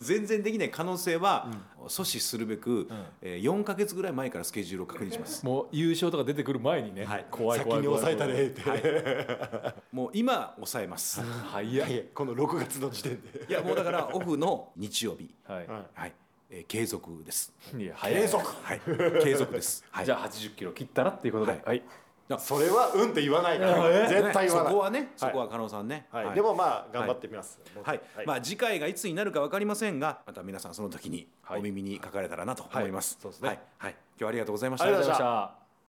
全然できない可能性は阻止するべく、えー、4か月ぐらい前からスケジュールを確認します。もう優勝とか出てくる前にね、はい。怖い怖い先に抑えたれって、もう今抑えます。はい。いやいやこの6月の時点で。いやもうだからオフの日曜日。はい、ははい、えー継続です。いや早い。継続。はい。継続です、はい、じゃあ80キロ切ったらっていうことで、はい。はい、それはうんって言わないから。絶対言わない。そこはねそこは加納さんね、はい。でもまあ頑張ってみます。はい、まあ次回がいつになるかわかりませんがまた皆さんその時にはい。お耳にかかれたらなと思います、はい。そうですね。はい、はい、今日はありがとうございました。ありがとうございました